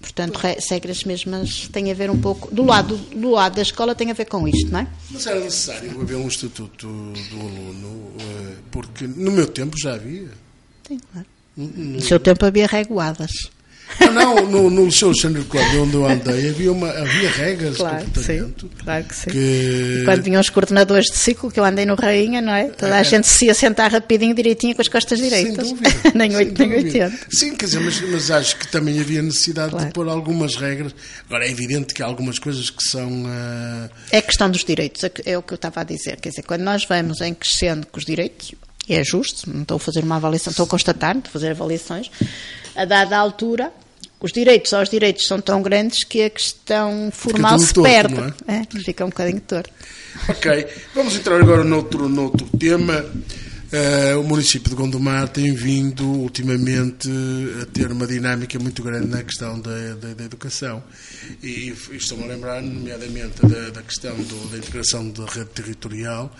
Portanto, regras mesmas têm a ver um pouco. Do lado, do lado da escola tem a ver com isto, não é? Mas era necessário haver um estatuto do aluno, eh, porque no meu tempo já havia. Sim, claro. No seu tempo havia reguadas. Ah, não, no, no Liceu Alexandre Cláudio, onde eu andei, havia, uma, havia regras claro, de comportamento. Sim, claro que sim. Que... Quando vinham os coordenadores de ciclo, que eu andei no Rainha, não é? Toda a é. gente se ia sentar rapidinho, direitinho, com as costas direitas. nem 8, nem 80. Sim, quer dizer, mas, mas, acho que também havia necessidade claro. de pôr algumas regras. Agora, é evidente que há algumas coisas que são. Uh... É questão dos direitos, é, é o que eu estava a dizer. Quer dizer, quando nós vamos em crescendo com os direitos, é justo, não estou a fazer uma avaliação, estou a constatar, estou a fazer avaliações, a dada altura os direitos aos direitos são tão grandes que a questão formal se torto, perde. É? É, fica um bocadinho torto. Ok, vamos entrar agora noutro, noutro tema. Uh, o município de Gondomar tem vindo ultimamente a ter uma dinâmica muito grande na questão da, da, da educação. E, e estou-me a lembrar, nomeadamente, da, da questão do, da integração da rede territorial,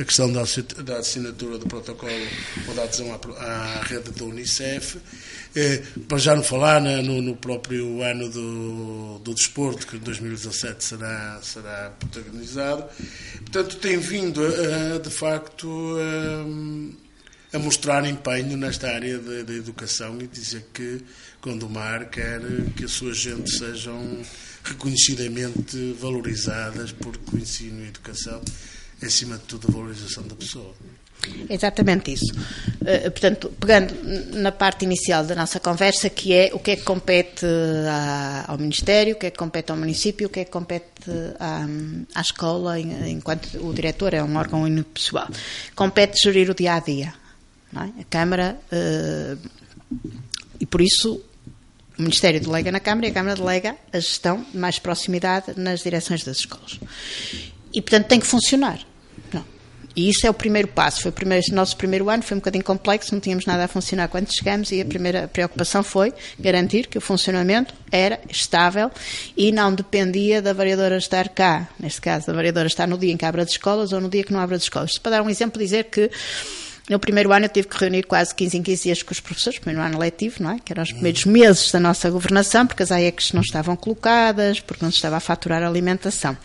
a questão da, assinatura do protocolo ou da adesão à, rede da Unicef, eh, para já não falar no, próprio ano do, do desporto, que em 2017 será, será protagonizado. Portanto, tem vindo, de facto, a, a mostrar empenho nesta área da educação e dizer que Gondomar quer que as suas gente sejam reconhecidamente valorizadas, porque o ensino e a educação acima de tudo, a valorização da pessoa. Exatamente isso. Uh, portanto, pegando na parte inicial da nossa conversa, que é o que é que compete à, ao Ministério, o que é que compete ao município, o que é que compete à, à escola, enquanto o diretor é um órgão unipessoal. Compete gerir o dia a dia. É? A Câmara, e por isso o Ministério delega na Câmara e a Câmara delega a gestão de mais proximidade nas direções das escolas. E, portanto, tem que funcionar. E isso é o primeiro passo. Foi o primeiro, nosso primeiro ano foi um bocadinho complexo, não tínhamos nada a funcionar quando chegamos e a primeira preocupação foi garantir que o funcionamento era estável e não dependia da variadora estar cá. Neste caso, da variadora estar no dia em que abre as escolas ou no dia que não abre as escolas. Para dar um exemplo, dizer que no primeiro ano eu tive que reunir quase 15 em 15 dias com os professores, primeiro ano letivo, não é? Que eram os primeiros meses da nossa governação, porque as AECs não estavam colocadas, porque não se estava a faturar a alimentação.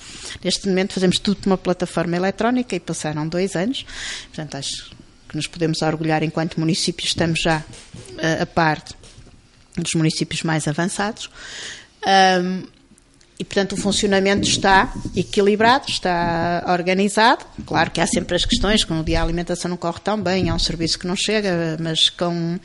Neste momento fazemos tudo por uma plataforma eletrónica e passaram dois anos. Portanto, acho que nos podemos orgulhar enquanto município, estamos já uh, a par dos municípios mais avançados. Um, e, portanto, o funcionamento está equilibrado, está organizado. Claro que há sempre as questões, como o dia a alimentação não corre tão bem, há um serviço que não chega, mas com,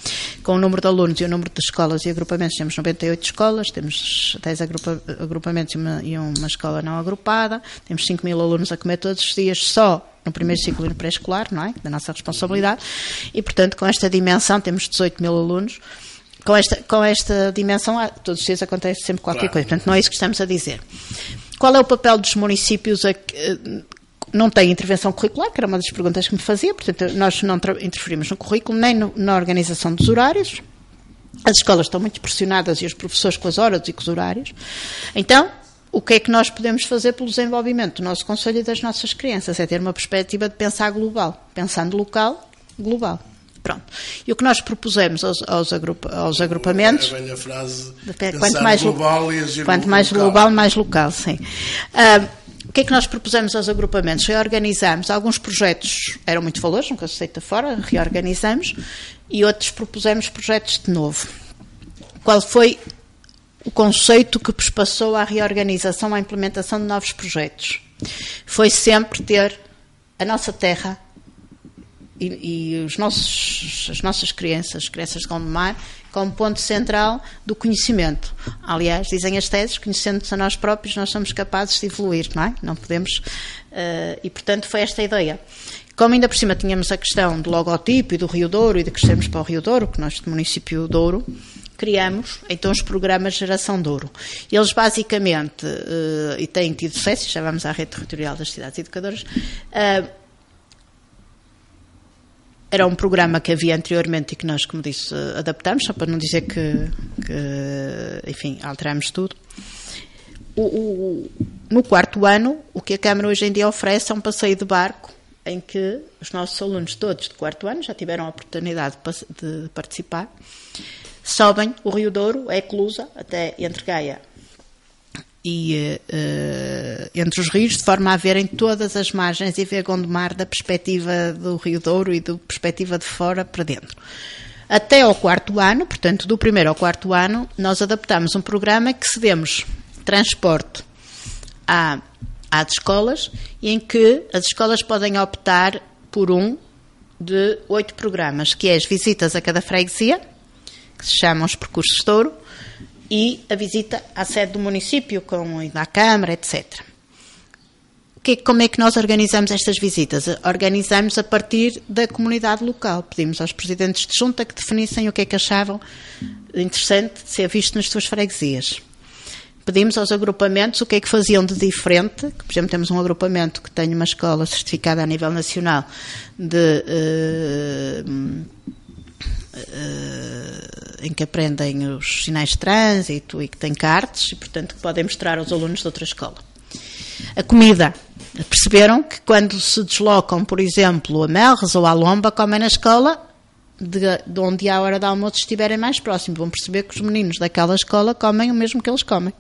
com o número de alunos e o número de escolas e agrupamentos, temos 98 escolas, temos 10 agrupa, agrupamentos e uma, e uma escola não agrupada, temos 5 mil alunos a comer todos os dias só no primeiro ciclo e no pré-escolar, não é? Da nossa responsabilidade. E, portanto, com esta dimensão, temos 18 mil alunos com esta, com esta dimensão, todos os dias acontece sempre qualquer claro. coisa. Portanto, não é isso que estamos a dizer. Qual é o papel dos municípios? A, eh, não tem intervenção curricular, que era uma das perguntas que me fazia, portanto, nós não interferimos no currículo, nem no, na organização dos horários. As escolas estão muito pressionadas e os professores com as horas e com os horários. Então, o que é que nós podemos fazer pelo desenvolvimento do nosso Conselho e das nossas crianças? É ter uma perspectiva de pensar global, pensando local, global. Pronto. E o que nós propusemos aos, aos, agrupa, aos agrupamentos. É a velha frase. Quanto mais global e agir Quanto mais local. global, mais local, sim. Uh, o que é que nós propusemos aos agrupamentos? Reorganizamos. Alguns projetos eram muito valores, nunca se aceita fora, reorganizamos. E outros propusemos projetos de novo. Qual foi o conceito que passou à reorganização, à implementação de novos projetos? Foi sempre ter a nossa terra e, e os nossos, as nossas crianças, as crianças de Gondomar, como ponto central do conhecimento. Aliás, dizem as teses, conhecendo-nos a nós próprios, nós somos capazes de evoluir, não é? Não podemos. Uh, e, portanto, foi esta a ideia. Como ainda por cima tínhamos a questão do logotipo e do Rio Douro e de crescermos para o Rio Douro, que nós, do município Douro, criamos então os programas Geração Douro. Eles basicamente, uh, e têm tido sucesso, já vamos à rede territorial das cidades educadoras, uh, era um programa que havia anteriormente e que nós, como disse, adaptamos, só para não dizer que, que enfim, alteramos tudo. O, o, no quarto ano, o que a Câmara hoje em dia oferece é um passeio de barco em que os nossos alunos todos de quarto ano já tiveram a oportunidade de, participar. Sobem o Rio Douro, a Eclusa, até entre Gaia e uh, entre os rios, de forma a verem todas as margens e ver Gondomar da perspectiva do Rio Douro e da perspectiva de fora para dentro. Até ao quarto ano, portanto, do primeiro ao quarto ano, nós adaptamos um programa que cedemos transporte à, às escolas em que as escolas podem optar por um de oito programas, que é as visitas a cada freguesia, que se chamam os percursos de e a visita à sede do município, com a Câmara, etc. Que, como é que nós organizamos estas visitas? Organizamos a partir da comunidade local. Pedimos aos presidentes de junta que definissem o que é que achavam interessante de ser visto nas suas freguesias. pedimos aos agrupamentos o que é que faziam de diferente. Por exemplo, temos um agrupamento que tem uma escola certificada a nível nacional de. Uh, uh, em que aprendem os sinais de trânsito e que tem cartas e, portanto, que podem mostrar aos alunos de outra escola. A comida. Perceberam que quando se deslocam, por exemplo, a Melres ou a Lomba, comem na escola de, de onde a hora de almoço estiverem mais próximo. Vão perceber que os meninos daquela escola comem o mesmo que eles comem.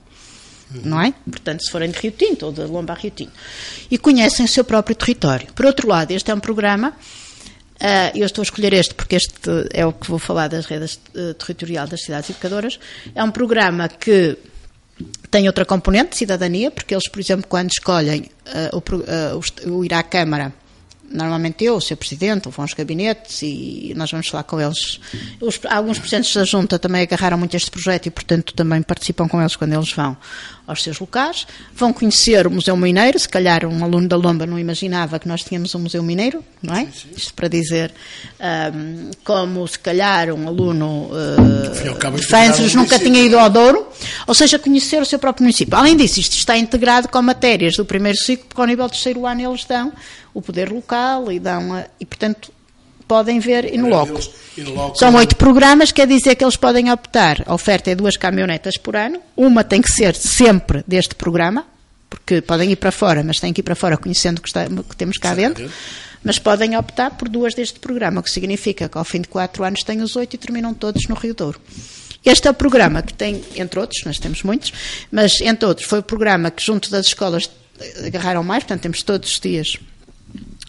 Não é? Portanto, se forem de Rio Tinto ou de Lomba a Rio Tinto. E conhecem o seu próprio território. Por outro lado, este é um programa Uh, eu estou a escolher este porque este é o que vou falar das redes uh, territorial das cidades educadoras. É um programa que tem outra componente cidadania, porque eles, por exemplo, quando escolhem uh, o, o, ir à Câmara normalmente eu, o Sr. Presidente, vão aos gabinetes e nós vamos falar com eles. Os, alguns presidentes da Junta também agarraram muito este projeto e, portanto, também participam com eles quando eles vão aos seus locais. Vão conhecer o Museu Mineiro, se calhar um aluno da Lomba não imaginava que nós tínhamos um Museu Mineiro, não é? Sim, sim. Isto para dizer um, como se calhar um aluno uh, de Fãs nunca tinha ido ao Douro, ou seja, conhecer o seu próprio município. Além disso, isto está integrado com matérias do primeiro ciclo, porque ao nível do terceiro ano eles dão o poder local e dão a, e portanto podem ver in loco. São oito programas, quer dizer que eles podem optar. A oferta é duas caminhonetas por ano. Uma tem que ser sempre deste programa, porque podem ir para fora, mas têm que ir para fora conhecendo o que, está, que temos cá dentro. Mas podem optar por duas deste programa, o que significa que ao fim de quatro anos têm os oito e terminam todos no Rio Douro. Este é o programa que tem, entre outros, nós temos muitos, mas entre outros, foi o programa que junto das escolas agarraram mais, portanto temos todos os dias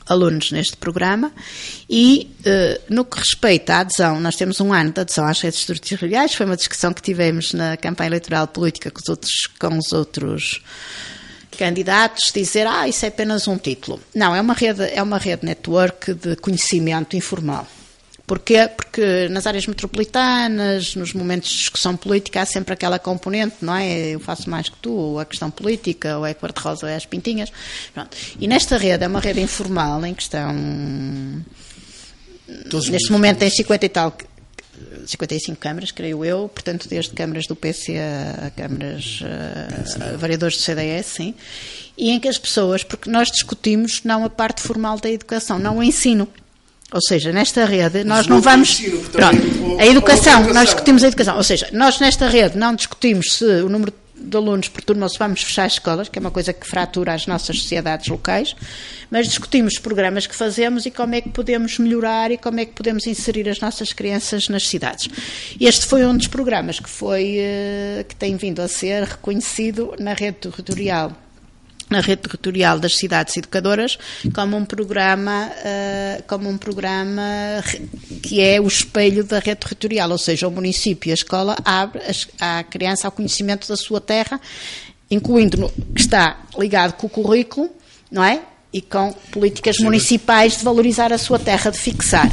alunos neste programa e uh, no que respeita à adesão, nós temos um ano de adesão às redes territoriais, foi uma discussão que tivemos na campanha eleitoral política com os outros, com os outros candidatos, dizer, ah, isso é apenas um título. Não, é uma rede, é uma rede network de conhecimento informal. Porquê? Porque nas áreas metropolitanas, nos momentos de discussão política, há sempre aquela componente, não é? Eu faço mais que tu, ou a questão política, ou é cor-de-rosa, ou é as pintinhas. Pronto. E nesta rede, é uma rede informal em que estão. Todos neste momento tem 50 e tal 55 câmaras, creio eu, portanto, desde câmaras do PC a, câmaras a, a variadores do CDS, sim, e em que as pessoas, porque nós discutimos não a parte formal da educação, não o ensino. Ou seja, nesta rede nós não vamos. Pronto, a educação, nós discutimos a educação. Ou seja, nós nesta rede não discutimos se o número de alunos por turma ou se vamos fechar escolas, que é uma coisa que fratura as nossas sociedades locais, mas discutimos os programas que fazemos e como é que podemos melhorar e como é que podemos inserir as nossas crianças nas cidades. Este foi um dos programas que foi eh, que tem vindo a ser reconhecido na rede territorial na rede territorial das cidades educadoras como um programa uh, como um programa que é o espelho da rede territorial, ou seja, o município e a escola abre a criança ao conhecimento da sua terra, incluindo que está ligado com o currículo, não é? E com políticas municipais de valorizar a sua terra, de fixar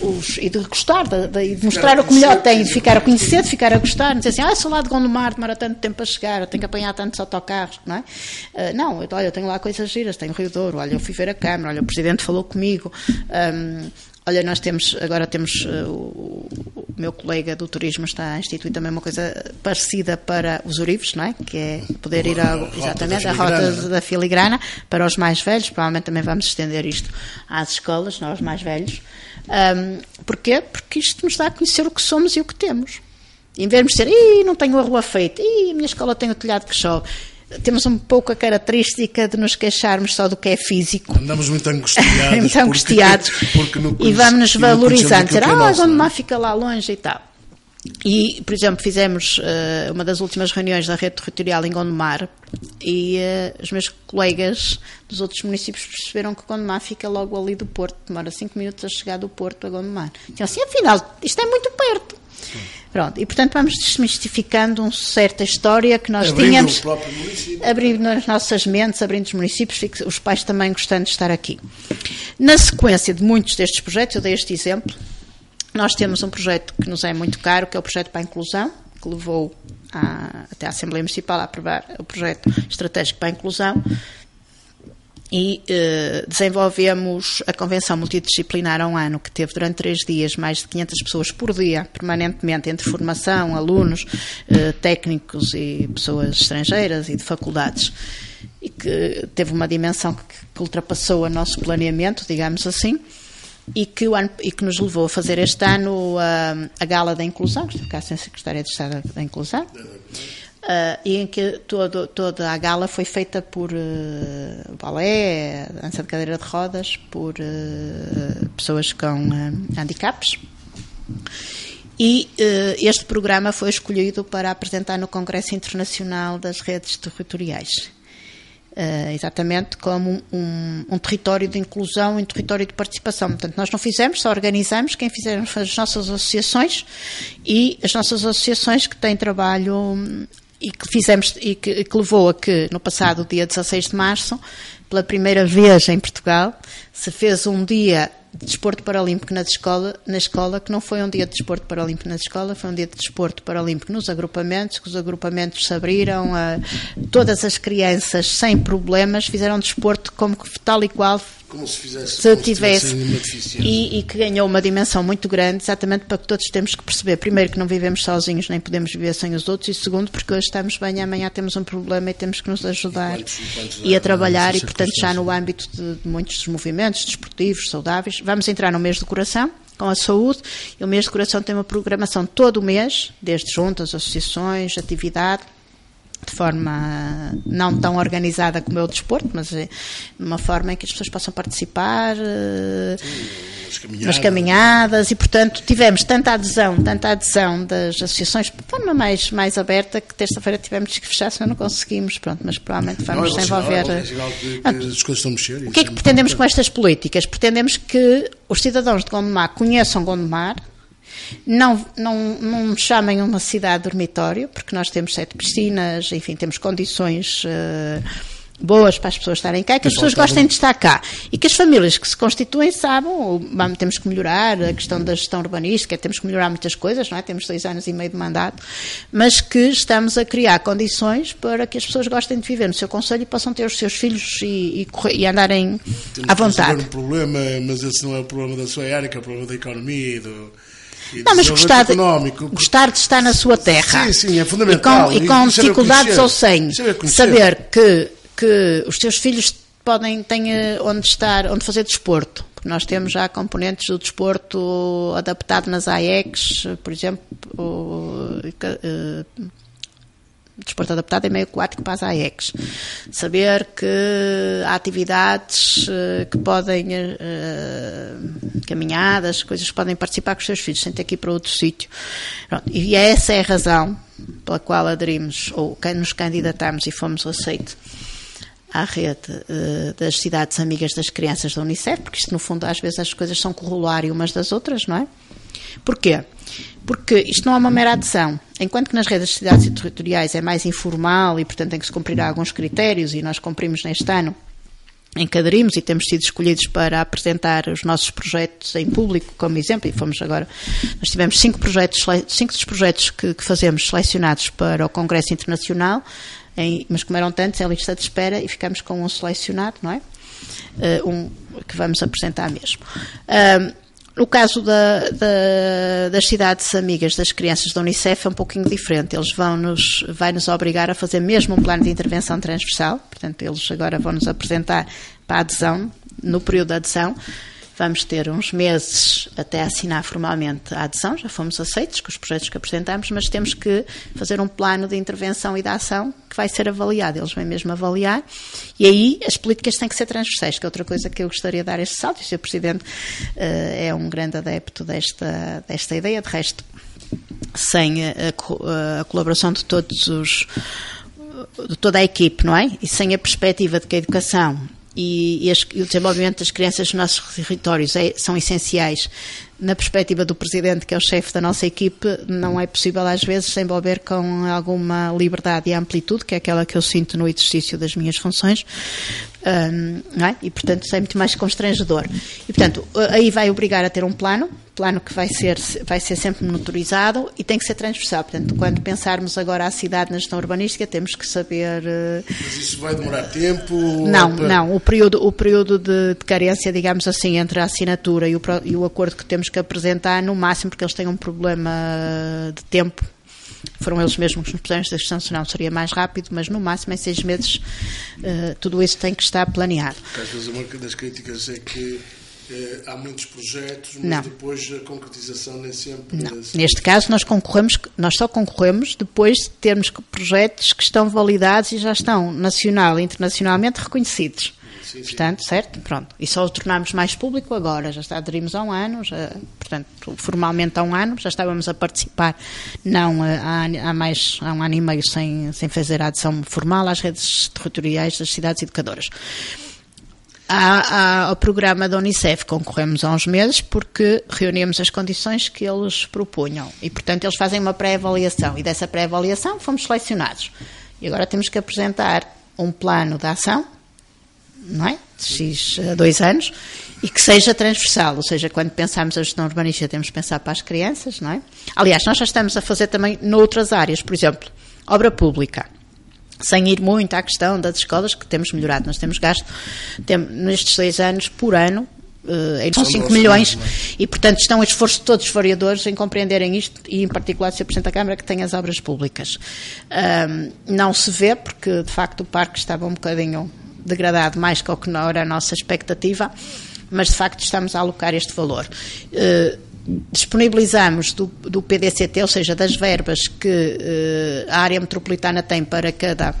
os, e de gostar, de, de, de mostrar o que melhor tem, de ficar a conhecer, de ficar a gostar, não dizer assim, ah, sou lá de Gondomar, demora tanto tempo a chegar, eu tenho que apanhar tantos autocarros, não é? Uh, não, eu, olha, eu tenho lá coisas giras, tenho Rio Douro, olha, eu fui ver a Câmara, olha, o Presidente falou comigo, um, Olha, nós temos, agora temos, uh, o, o, meu colega do turismo está a instituir também uma coisa parecida para os Urives, não é? Que é poder ir ao, exatamente, a rota da filigrana para os mais velhos, provavelmente também vamos estender isto às escolas, nós mais velhos. Um, porquê? Porque isto nos dá a conhecer o que somos e o que temos. Em vez de dizer, Ih, não tenho a rua feita, Ih, a minha escola tem o telhado que chove temos um pouco a característica de nos queixarmos só do que é físico. Andamos muito angustiados. muito angustiados. Porque, porque e vamos-nos valorizando, dizer, é ah, nosso, Gondomar é? fica lá longe e tal. E, por exemplo, fizemos uh, uma das últimas reuniões da rede territorial em Gondomar e uh, os meus colegas dos outros municípios perceberam que Gondomar fica logo ali do Porto, demora 5 minutos a chegar do Porto a Gondomar. Então, assim, afinal, isto é muito perto. Sim. Pronto, e portanto vamos desmistificando uma certa história que nós abrindo tínhamos. Abrindo nas nossas mentes, abrindo os municípios, os pais também gostando de estar aqui. Na sequência de muitos destes projetos, eu dei este exemplo, nós temos um projeto que nos é muito caro, que é o projeto para a inclusão, que levou à, até a Assembleia Municipal a aprovar o projeto estratégico para a inclusão, e eh, desenvolvemos a Convenção Multidisciplinar há um ano, que teve durante três dias mais de 500 pessoas por dia, permanentemente, entre formação, alunos, eh, técnicos e pessoas estrangeiras e de faculdades, e que teve uma dimensão que, que ultrapassou o nosso planeamento, digamos assim, e que, ano, e que nos levou a fazer este ano a, a Gala da Inclusão, estou cá sem Secretária de Estado da Inclusão. Uh, em que todo, toda a gala foi feita por uh, balé, dança de cadeira de rodas, por uh, pessoas com handicaps. E este programa foi escolhido para apresentar no Congresso Internacional das Redes Territoriais. exatamente como um, um, território de inclusão e um território de participação. Portanto, nós não fizemos, só organizamos, quem fizeram foram as nossas associações e as nossas associações que têm trabalho e que fizemos e que, que, levou a que no passado dia 16 de março, pela primeira vez em Portugal, se fez um dia de desporto paralímpico na escola, na escola, que não foi um dia de desporto paralímpico na escola, foi um dia de desporto paralímpico nos agrupamentos, que os agrupamentos se abriram, a, todas as crianças sem problemas fizeram desporto como tal e qual como se fizesse se tivesse uma deficiência. E, e, que ganhou uma dimensão muito grande, exatamente para que todos temos que perceber, primeiro, que não vivemos sozinhos, nem podemos viver sem os outros, e segundo, porque hoje estamos bem, amanhã temos um problema e temos que nos ajudar e, quantos, quantos e a trabalhar, e portanto, já no âmbito de, de muitos dos movimentos desportivos, saudáveis, vamos entrar no mês do coração, com a saúde, e o mês do coração tem uma programação todo o mês, desde juntas, associações, atividade, de forma não tão organizada como é o desporto, mas é uma forma em que as pessoas possam participar uh, caminhadas. nas caminhadas e, portanto, tivemos tanta adesão, tanta adesão das associações de forma mais, mais aberta que terça-feira tivemos que fechar, senão não conseguimos, pronto, mas provavelmente vamos é desenvolver. É que as coisas estão a mexer. O que é que pretendemos com estas políticas? Pretendemos que os cidadãos de Gondomar conheçam Gondomar, não, não, não chamem uma cidade dormitório, porque nós temos sete piscinas, enfim, temos condições. Uh, boas para as pessoas estarem cá que as pessoas gostem de estar cá. E que as famílias que se constituem saibam, vamos, temos que melhorar a questão da gestão urbanística, temos que melhorar muitas coisas, não é? Temos dois anos e meio de mandato, mas que estamos a criar condições para que as pessoas gostem de viver no seu conselho e possam ter os seus filhos e, e, correr, e andarem temos à vontade. um problema, mas esse não é o problema da sua área, que é o problema da economia e do não, mas gostar de, gostar de estar na sua terra. Sim, sim, é fundamental. E com, e com dificuldades ou sem. Saber que, que os seus filhos podem têm eh, onde estar, onde fazer desporto. Porque nós temos já componentes do desporto adaptado nas AEX, por exemplo, eh, desporto adaptado é meio aquático para as AEX. Saber que há atividades uh, que podem, uh, caminhadas, coisas que podem participar com os seus filhos, sem ter que ir para outro sítio. E essa é a razão pela qual aderimos, ou nos candidatamos e fomos aceitos à rede uh, das cidades amigas das crianças da Unicef, porque isto, no fundo, às vezes as coisas são corrolário umas das outras, não é? Porquê? Porque isto não é uma mera adesão. Enquanto que nas redes de cidades e territoriais é mais informal e, portanto, tem que se cumprir alguns critérios, e nós cumprimos neste ano em que aderimos e temos sido escolhidos para apresentar os nossos projetos em público, como exemplo, e fomos agora, nós tivemos cinco projetos, cinco dos projetos que, que fazemos selecionados para o Congresso Internacional, em, mas como eram tantos, é lista de espera e ficamos com um selecionado, não é? Uh, um que vamos apresentar mesmo. Uh, no caso da, da, das cidades amigas das crianças da Unicef é um pouquinho diferente. Eles vão nos, vai nos obrigar a fazer mesmo um plano de intervenção transversal. Portanto, eles agora vão nos apresentar para a adesão, no período de adesão, Vamos ter uns meses até assinar formalmente a adesão, já fomos aceitos com os projetos que apresentamos, mas temos que fazer um plano de intervenção e de ação que vai ser avaliado. Eles vêm mesmo avaliar e aí as políticas têm que ser transversais, que é outra coisa que eu gostaria de dar este salto. E o Sr. Presidente uh, é um grande adepto desta, desta ideia. De resto, sem a, a, a colaboração de todos os de toda a equipe, não é? E sem a perspectiva de que a educação e, e, as, e, o desenvolvimento das crianças nos nossos territórios é, são essenciais. Na perspectiva do Presidente, que é o chefe da nossa equipe, não é possível às vezes se envolver com alguma liberdade e amplitude, que é aquela que eu sinto no exercício das minhas funções. Um, é? E, portanto, isso é muito mais constrangedor. E, portanto, aí vai obrigar a ter um plano, plano que vai ser, vai ser sempre monitorizado e tem que ser transversal. Portanto, quando pensarmos agora a cidade na gestão urbanística, temos que saber. Uh... Mas isso vai demorar tempo? Não, para... não. O período, o período de, de, carência, digamos assim, entre a assinatura e o, e o acordo que temos que apresentar, no máximo, porque eles têm um problema de tempo foram eles mesmos que nos puseram esta questão, senão seria mais rápido, mas no máximo em seis meses uh, tudo isso tem que estar planeado. Às vezes uma das críticas é que eh, há muitos projetos, mas não. depois a concretização nem sempre. Neste caso, nós concorremos, nós só concorremos depois de termos projetos que estão validados e já estão nacional e internacionalmente reconhecidos. Sim, portanto, sim. certo? Pronto. E só o tornamos mais público agora. Já está, aderimos há um ano, já, portanto, formalmente há um ano, já estávamos a participar, não eh, há, há, mais, há um ano e meio sem, sem fazer a adesão formal às redes territoriais das cidades educadoras. Há, ao programa da Unicef concorremos há uns meses porque reunimos as condições que eles propunham e, portanto, eles fazem uma pré-avaliação e dessa pré-avaliação fomos selecionados. E agora temos que apresentar um plano de ação, não é? De X a dois anos e que seja transversal, ou seja, quando pensamos a gestão urbanística temos que pensar para as crianças, não é? Aliás, nós já estamos a fazer também noutras áreas, por exemplo, obra pública sem ir muito à questão das escolas, que temos melhorado. Nós temos gasto, temos, nestes seis anos, por ano, uh, são 5 milhões, e portanto estão o esforço de todos os variadores em compreenderem isto, e em particular o Sr. Presidente da Câmara, que tem as obras públicas. Um, não se vê, porque de facto o parque estava um bocadinho degradado, mais que o que não era a nossa expectativa, mas de facto estamos a alocar este valor. Uh, disponibilizamos do, do, PDCT, ou seja, das verbas que uh, a área metropolitana tem para cada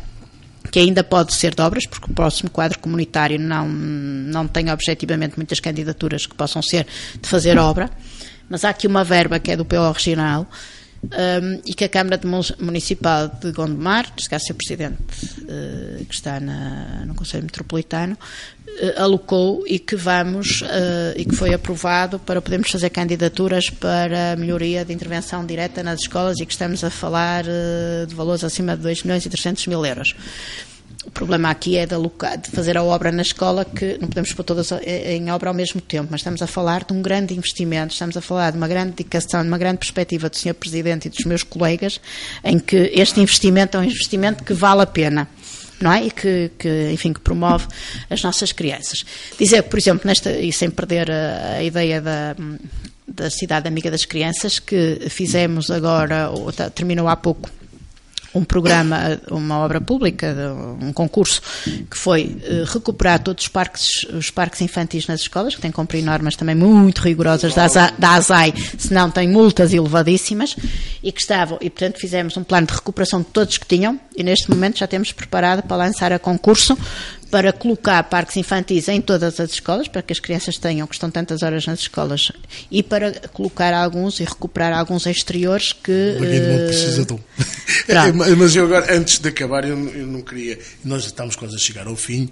que ainda pode ser de obras, porque o próximo quadro comunitário não, não tem objetivamente muitas candidaturas que possam ser de fazer obra, mas há aqui uma verba que é do PO regional um, e que a Câmara Municipal de Gondomar, neste caso o Presidente, uh, que está na, no Conselho Metropolitano, uh, alocou e que vamos, uh, e que foi aprovado para podermos fazer candidaturas para a melhoria de intervenção direta nas escolas e que estamos a falar de valores acima de 2 milhões e 300 mil euros. O problema aqui é de, alocar, de, fazer a obra na escola, que não podemos pôr todas em obra ao mesmo tempo, mas estamos a falar de um grande investimento, estamos a falar de uma grande dedicação, de uma grande perspectiva do Sr. Presidente e dos meus colegas, em que este investimento é um investimento que vale a pena. Não é? E que, que, enfim, que promove as nossas crianças. Dizer, por exemplo, nesta, e sem perder a, a ideia da, da Cidade Amiga das Crianças, que fizemos agora, ou, terminou há pouco, um programa, uma obra pública, um concurso, que foi uh, recuperar todos os parques, os parques infantis nas escolas, que têm que cumprir normas também muito rigorosas da, da ASAI, senão têm multas elevadíssimas, e que estavam, e portanto fizemos um plano de recuperação de todos que tinham, e neste momento já temos preparado para lançar a concurso para colocar parques infantis em todas as escolas, para que as crianças tenham, que estão tantas horas nas escolas, e para colocar alguns e recuperar alguns exteriores que. Uh... precisa de um. Mas eu agora, antes de acabar, eu, eu não queria. Nós estamos quase a chegar ao fim.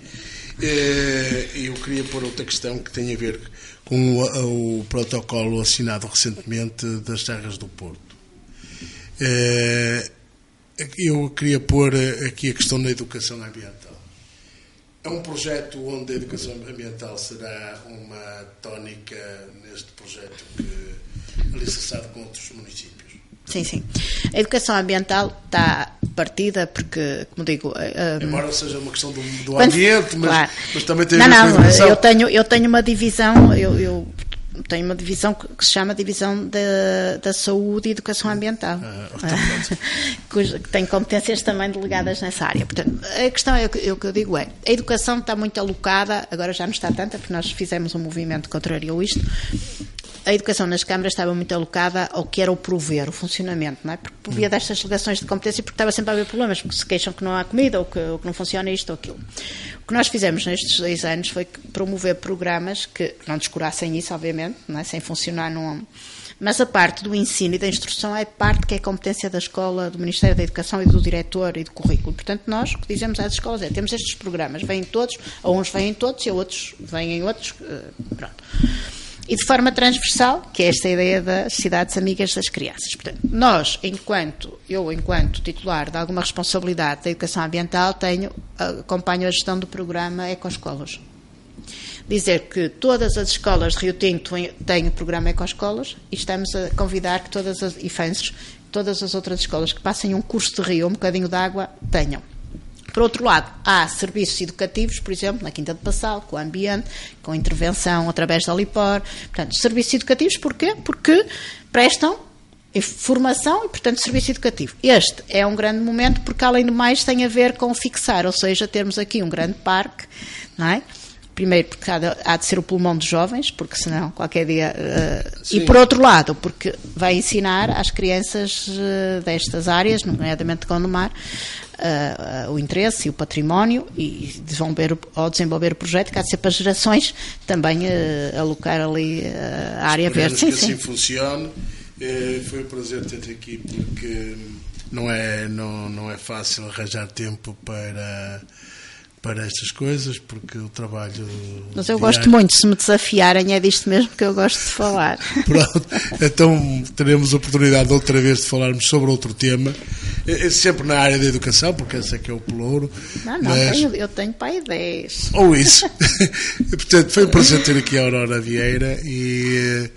Eh, eu queria pôr outra questão que tem a ver com o, o protocolo assinado recentemente das Terras do Porto. Eh, eu queria pôr aqui a questão da educação ambiental. É um projeto onde a educação ambiental será uma tónica neste projeto que é licenciado com outros municípios. Sim, sim. A educação ambiental está partida porque, como digo... Um, Embora seja uma questão do, do ambiente, mas, claro. mas, também tem não, não, eu tenho, eu tenho uma divisão, eu, eu tem uma divisão que se chama Divisão da, da Saúde e Educação Ambiental, ah, que tem competências também delegadas nessa área. Portanto, a questão é o que eu digo é, a educação está muito alocada, agora já não está tanta, porque nós fizemos um movimento contrário a isto, a educação nas câmaras estava muito alocada ao que era o prover, o funcionamento, não é? Porque provia hum. destas delegações de competência porque estava sempre a haver problemas, porque se queixam que não há comida ou que, ou que não funciona isto ou aquilo. Que nós fizemos nestes dois anos foi promover programas que não descurassem isso, obviamente, é? sem funcionar não. Mas a parte do ensino e da instrução é parte que é competência da escola, do Ministério da Educação e do diretor e do currículo. Portanto, nós o que dizemos às escolas é: temos estes programas, vêm todos, a uns vêm todos e a outros vêm outros. Eh, pronto. E de forma transversal, que é esta ideia das cidades amigas das crianças. Portanto, nós, enquanto, eu enquanto titular de alguma responsabilidade da educação ambiental, tenho, acompanho a gestão do programa Ecoescolas. Dizer que todas as escolas de Rio Tinto têm o programa Ecoescolas e estamos a convidar que todas as, e FANSES, todas as outras escolas que passem um curso de rio, um bocadinho de água, tenham. Por outro lado, há serviços educativos, por exemplo, na Quinta de Passal, com o ambiente, com intervenção através da Lipor. Portanto, serviços educativos, porquê? Porque prestam formação e, portanto, serviço educativo. Este é um grande momento porque, além do mais, tem a ver com fixar, ou seja, termos aqui um grande parque, não é? Primeiro, porque há de, há de ser o pulmão dos jovens, porque senão qualquer dia. Uh, e por outro lado, porque vai ensinar às crianças uh, destas áreas, nomeadamente de Gondomar, uh, o interesse e o património e desenvolver, ao desenvolver o projeto, que há de ser para gerações, também alocar ali a área Esperemos verde. Sim, que sim. assim funcione. foi um prazer ter-te aqui, porque não é, não, não é fácil arranjar tempo para para estas coisas, porque o trabalho. Mas eu diário... gosto muito, se me desafiarem, é disto mesmo que eu gosto de falar. Pronto, então teremos a oportunidade outra vez de falarmos sobre outro tema, sempre na área da educação, porque esse é que é o pelouro. Não, não, mas... tenho, eu tenho pai 10. Ou isso. Portanto, foi um prazer ter aqui a Aurora Vieira e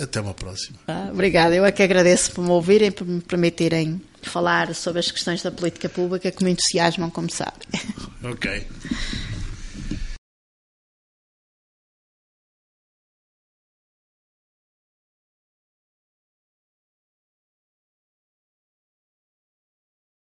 eh, até uma próxima. Ah, obrigada, eu é que agradeço por me ouvirem, por me permitirem falar sobre as questões da política pública que me entusiasmam, como sabe. Ok.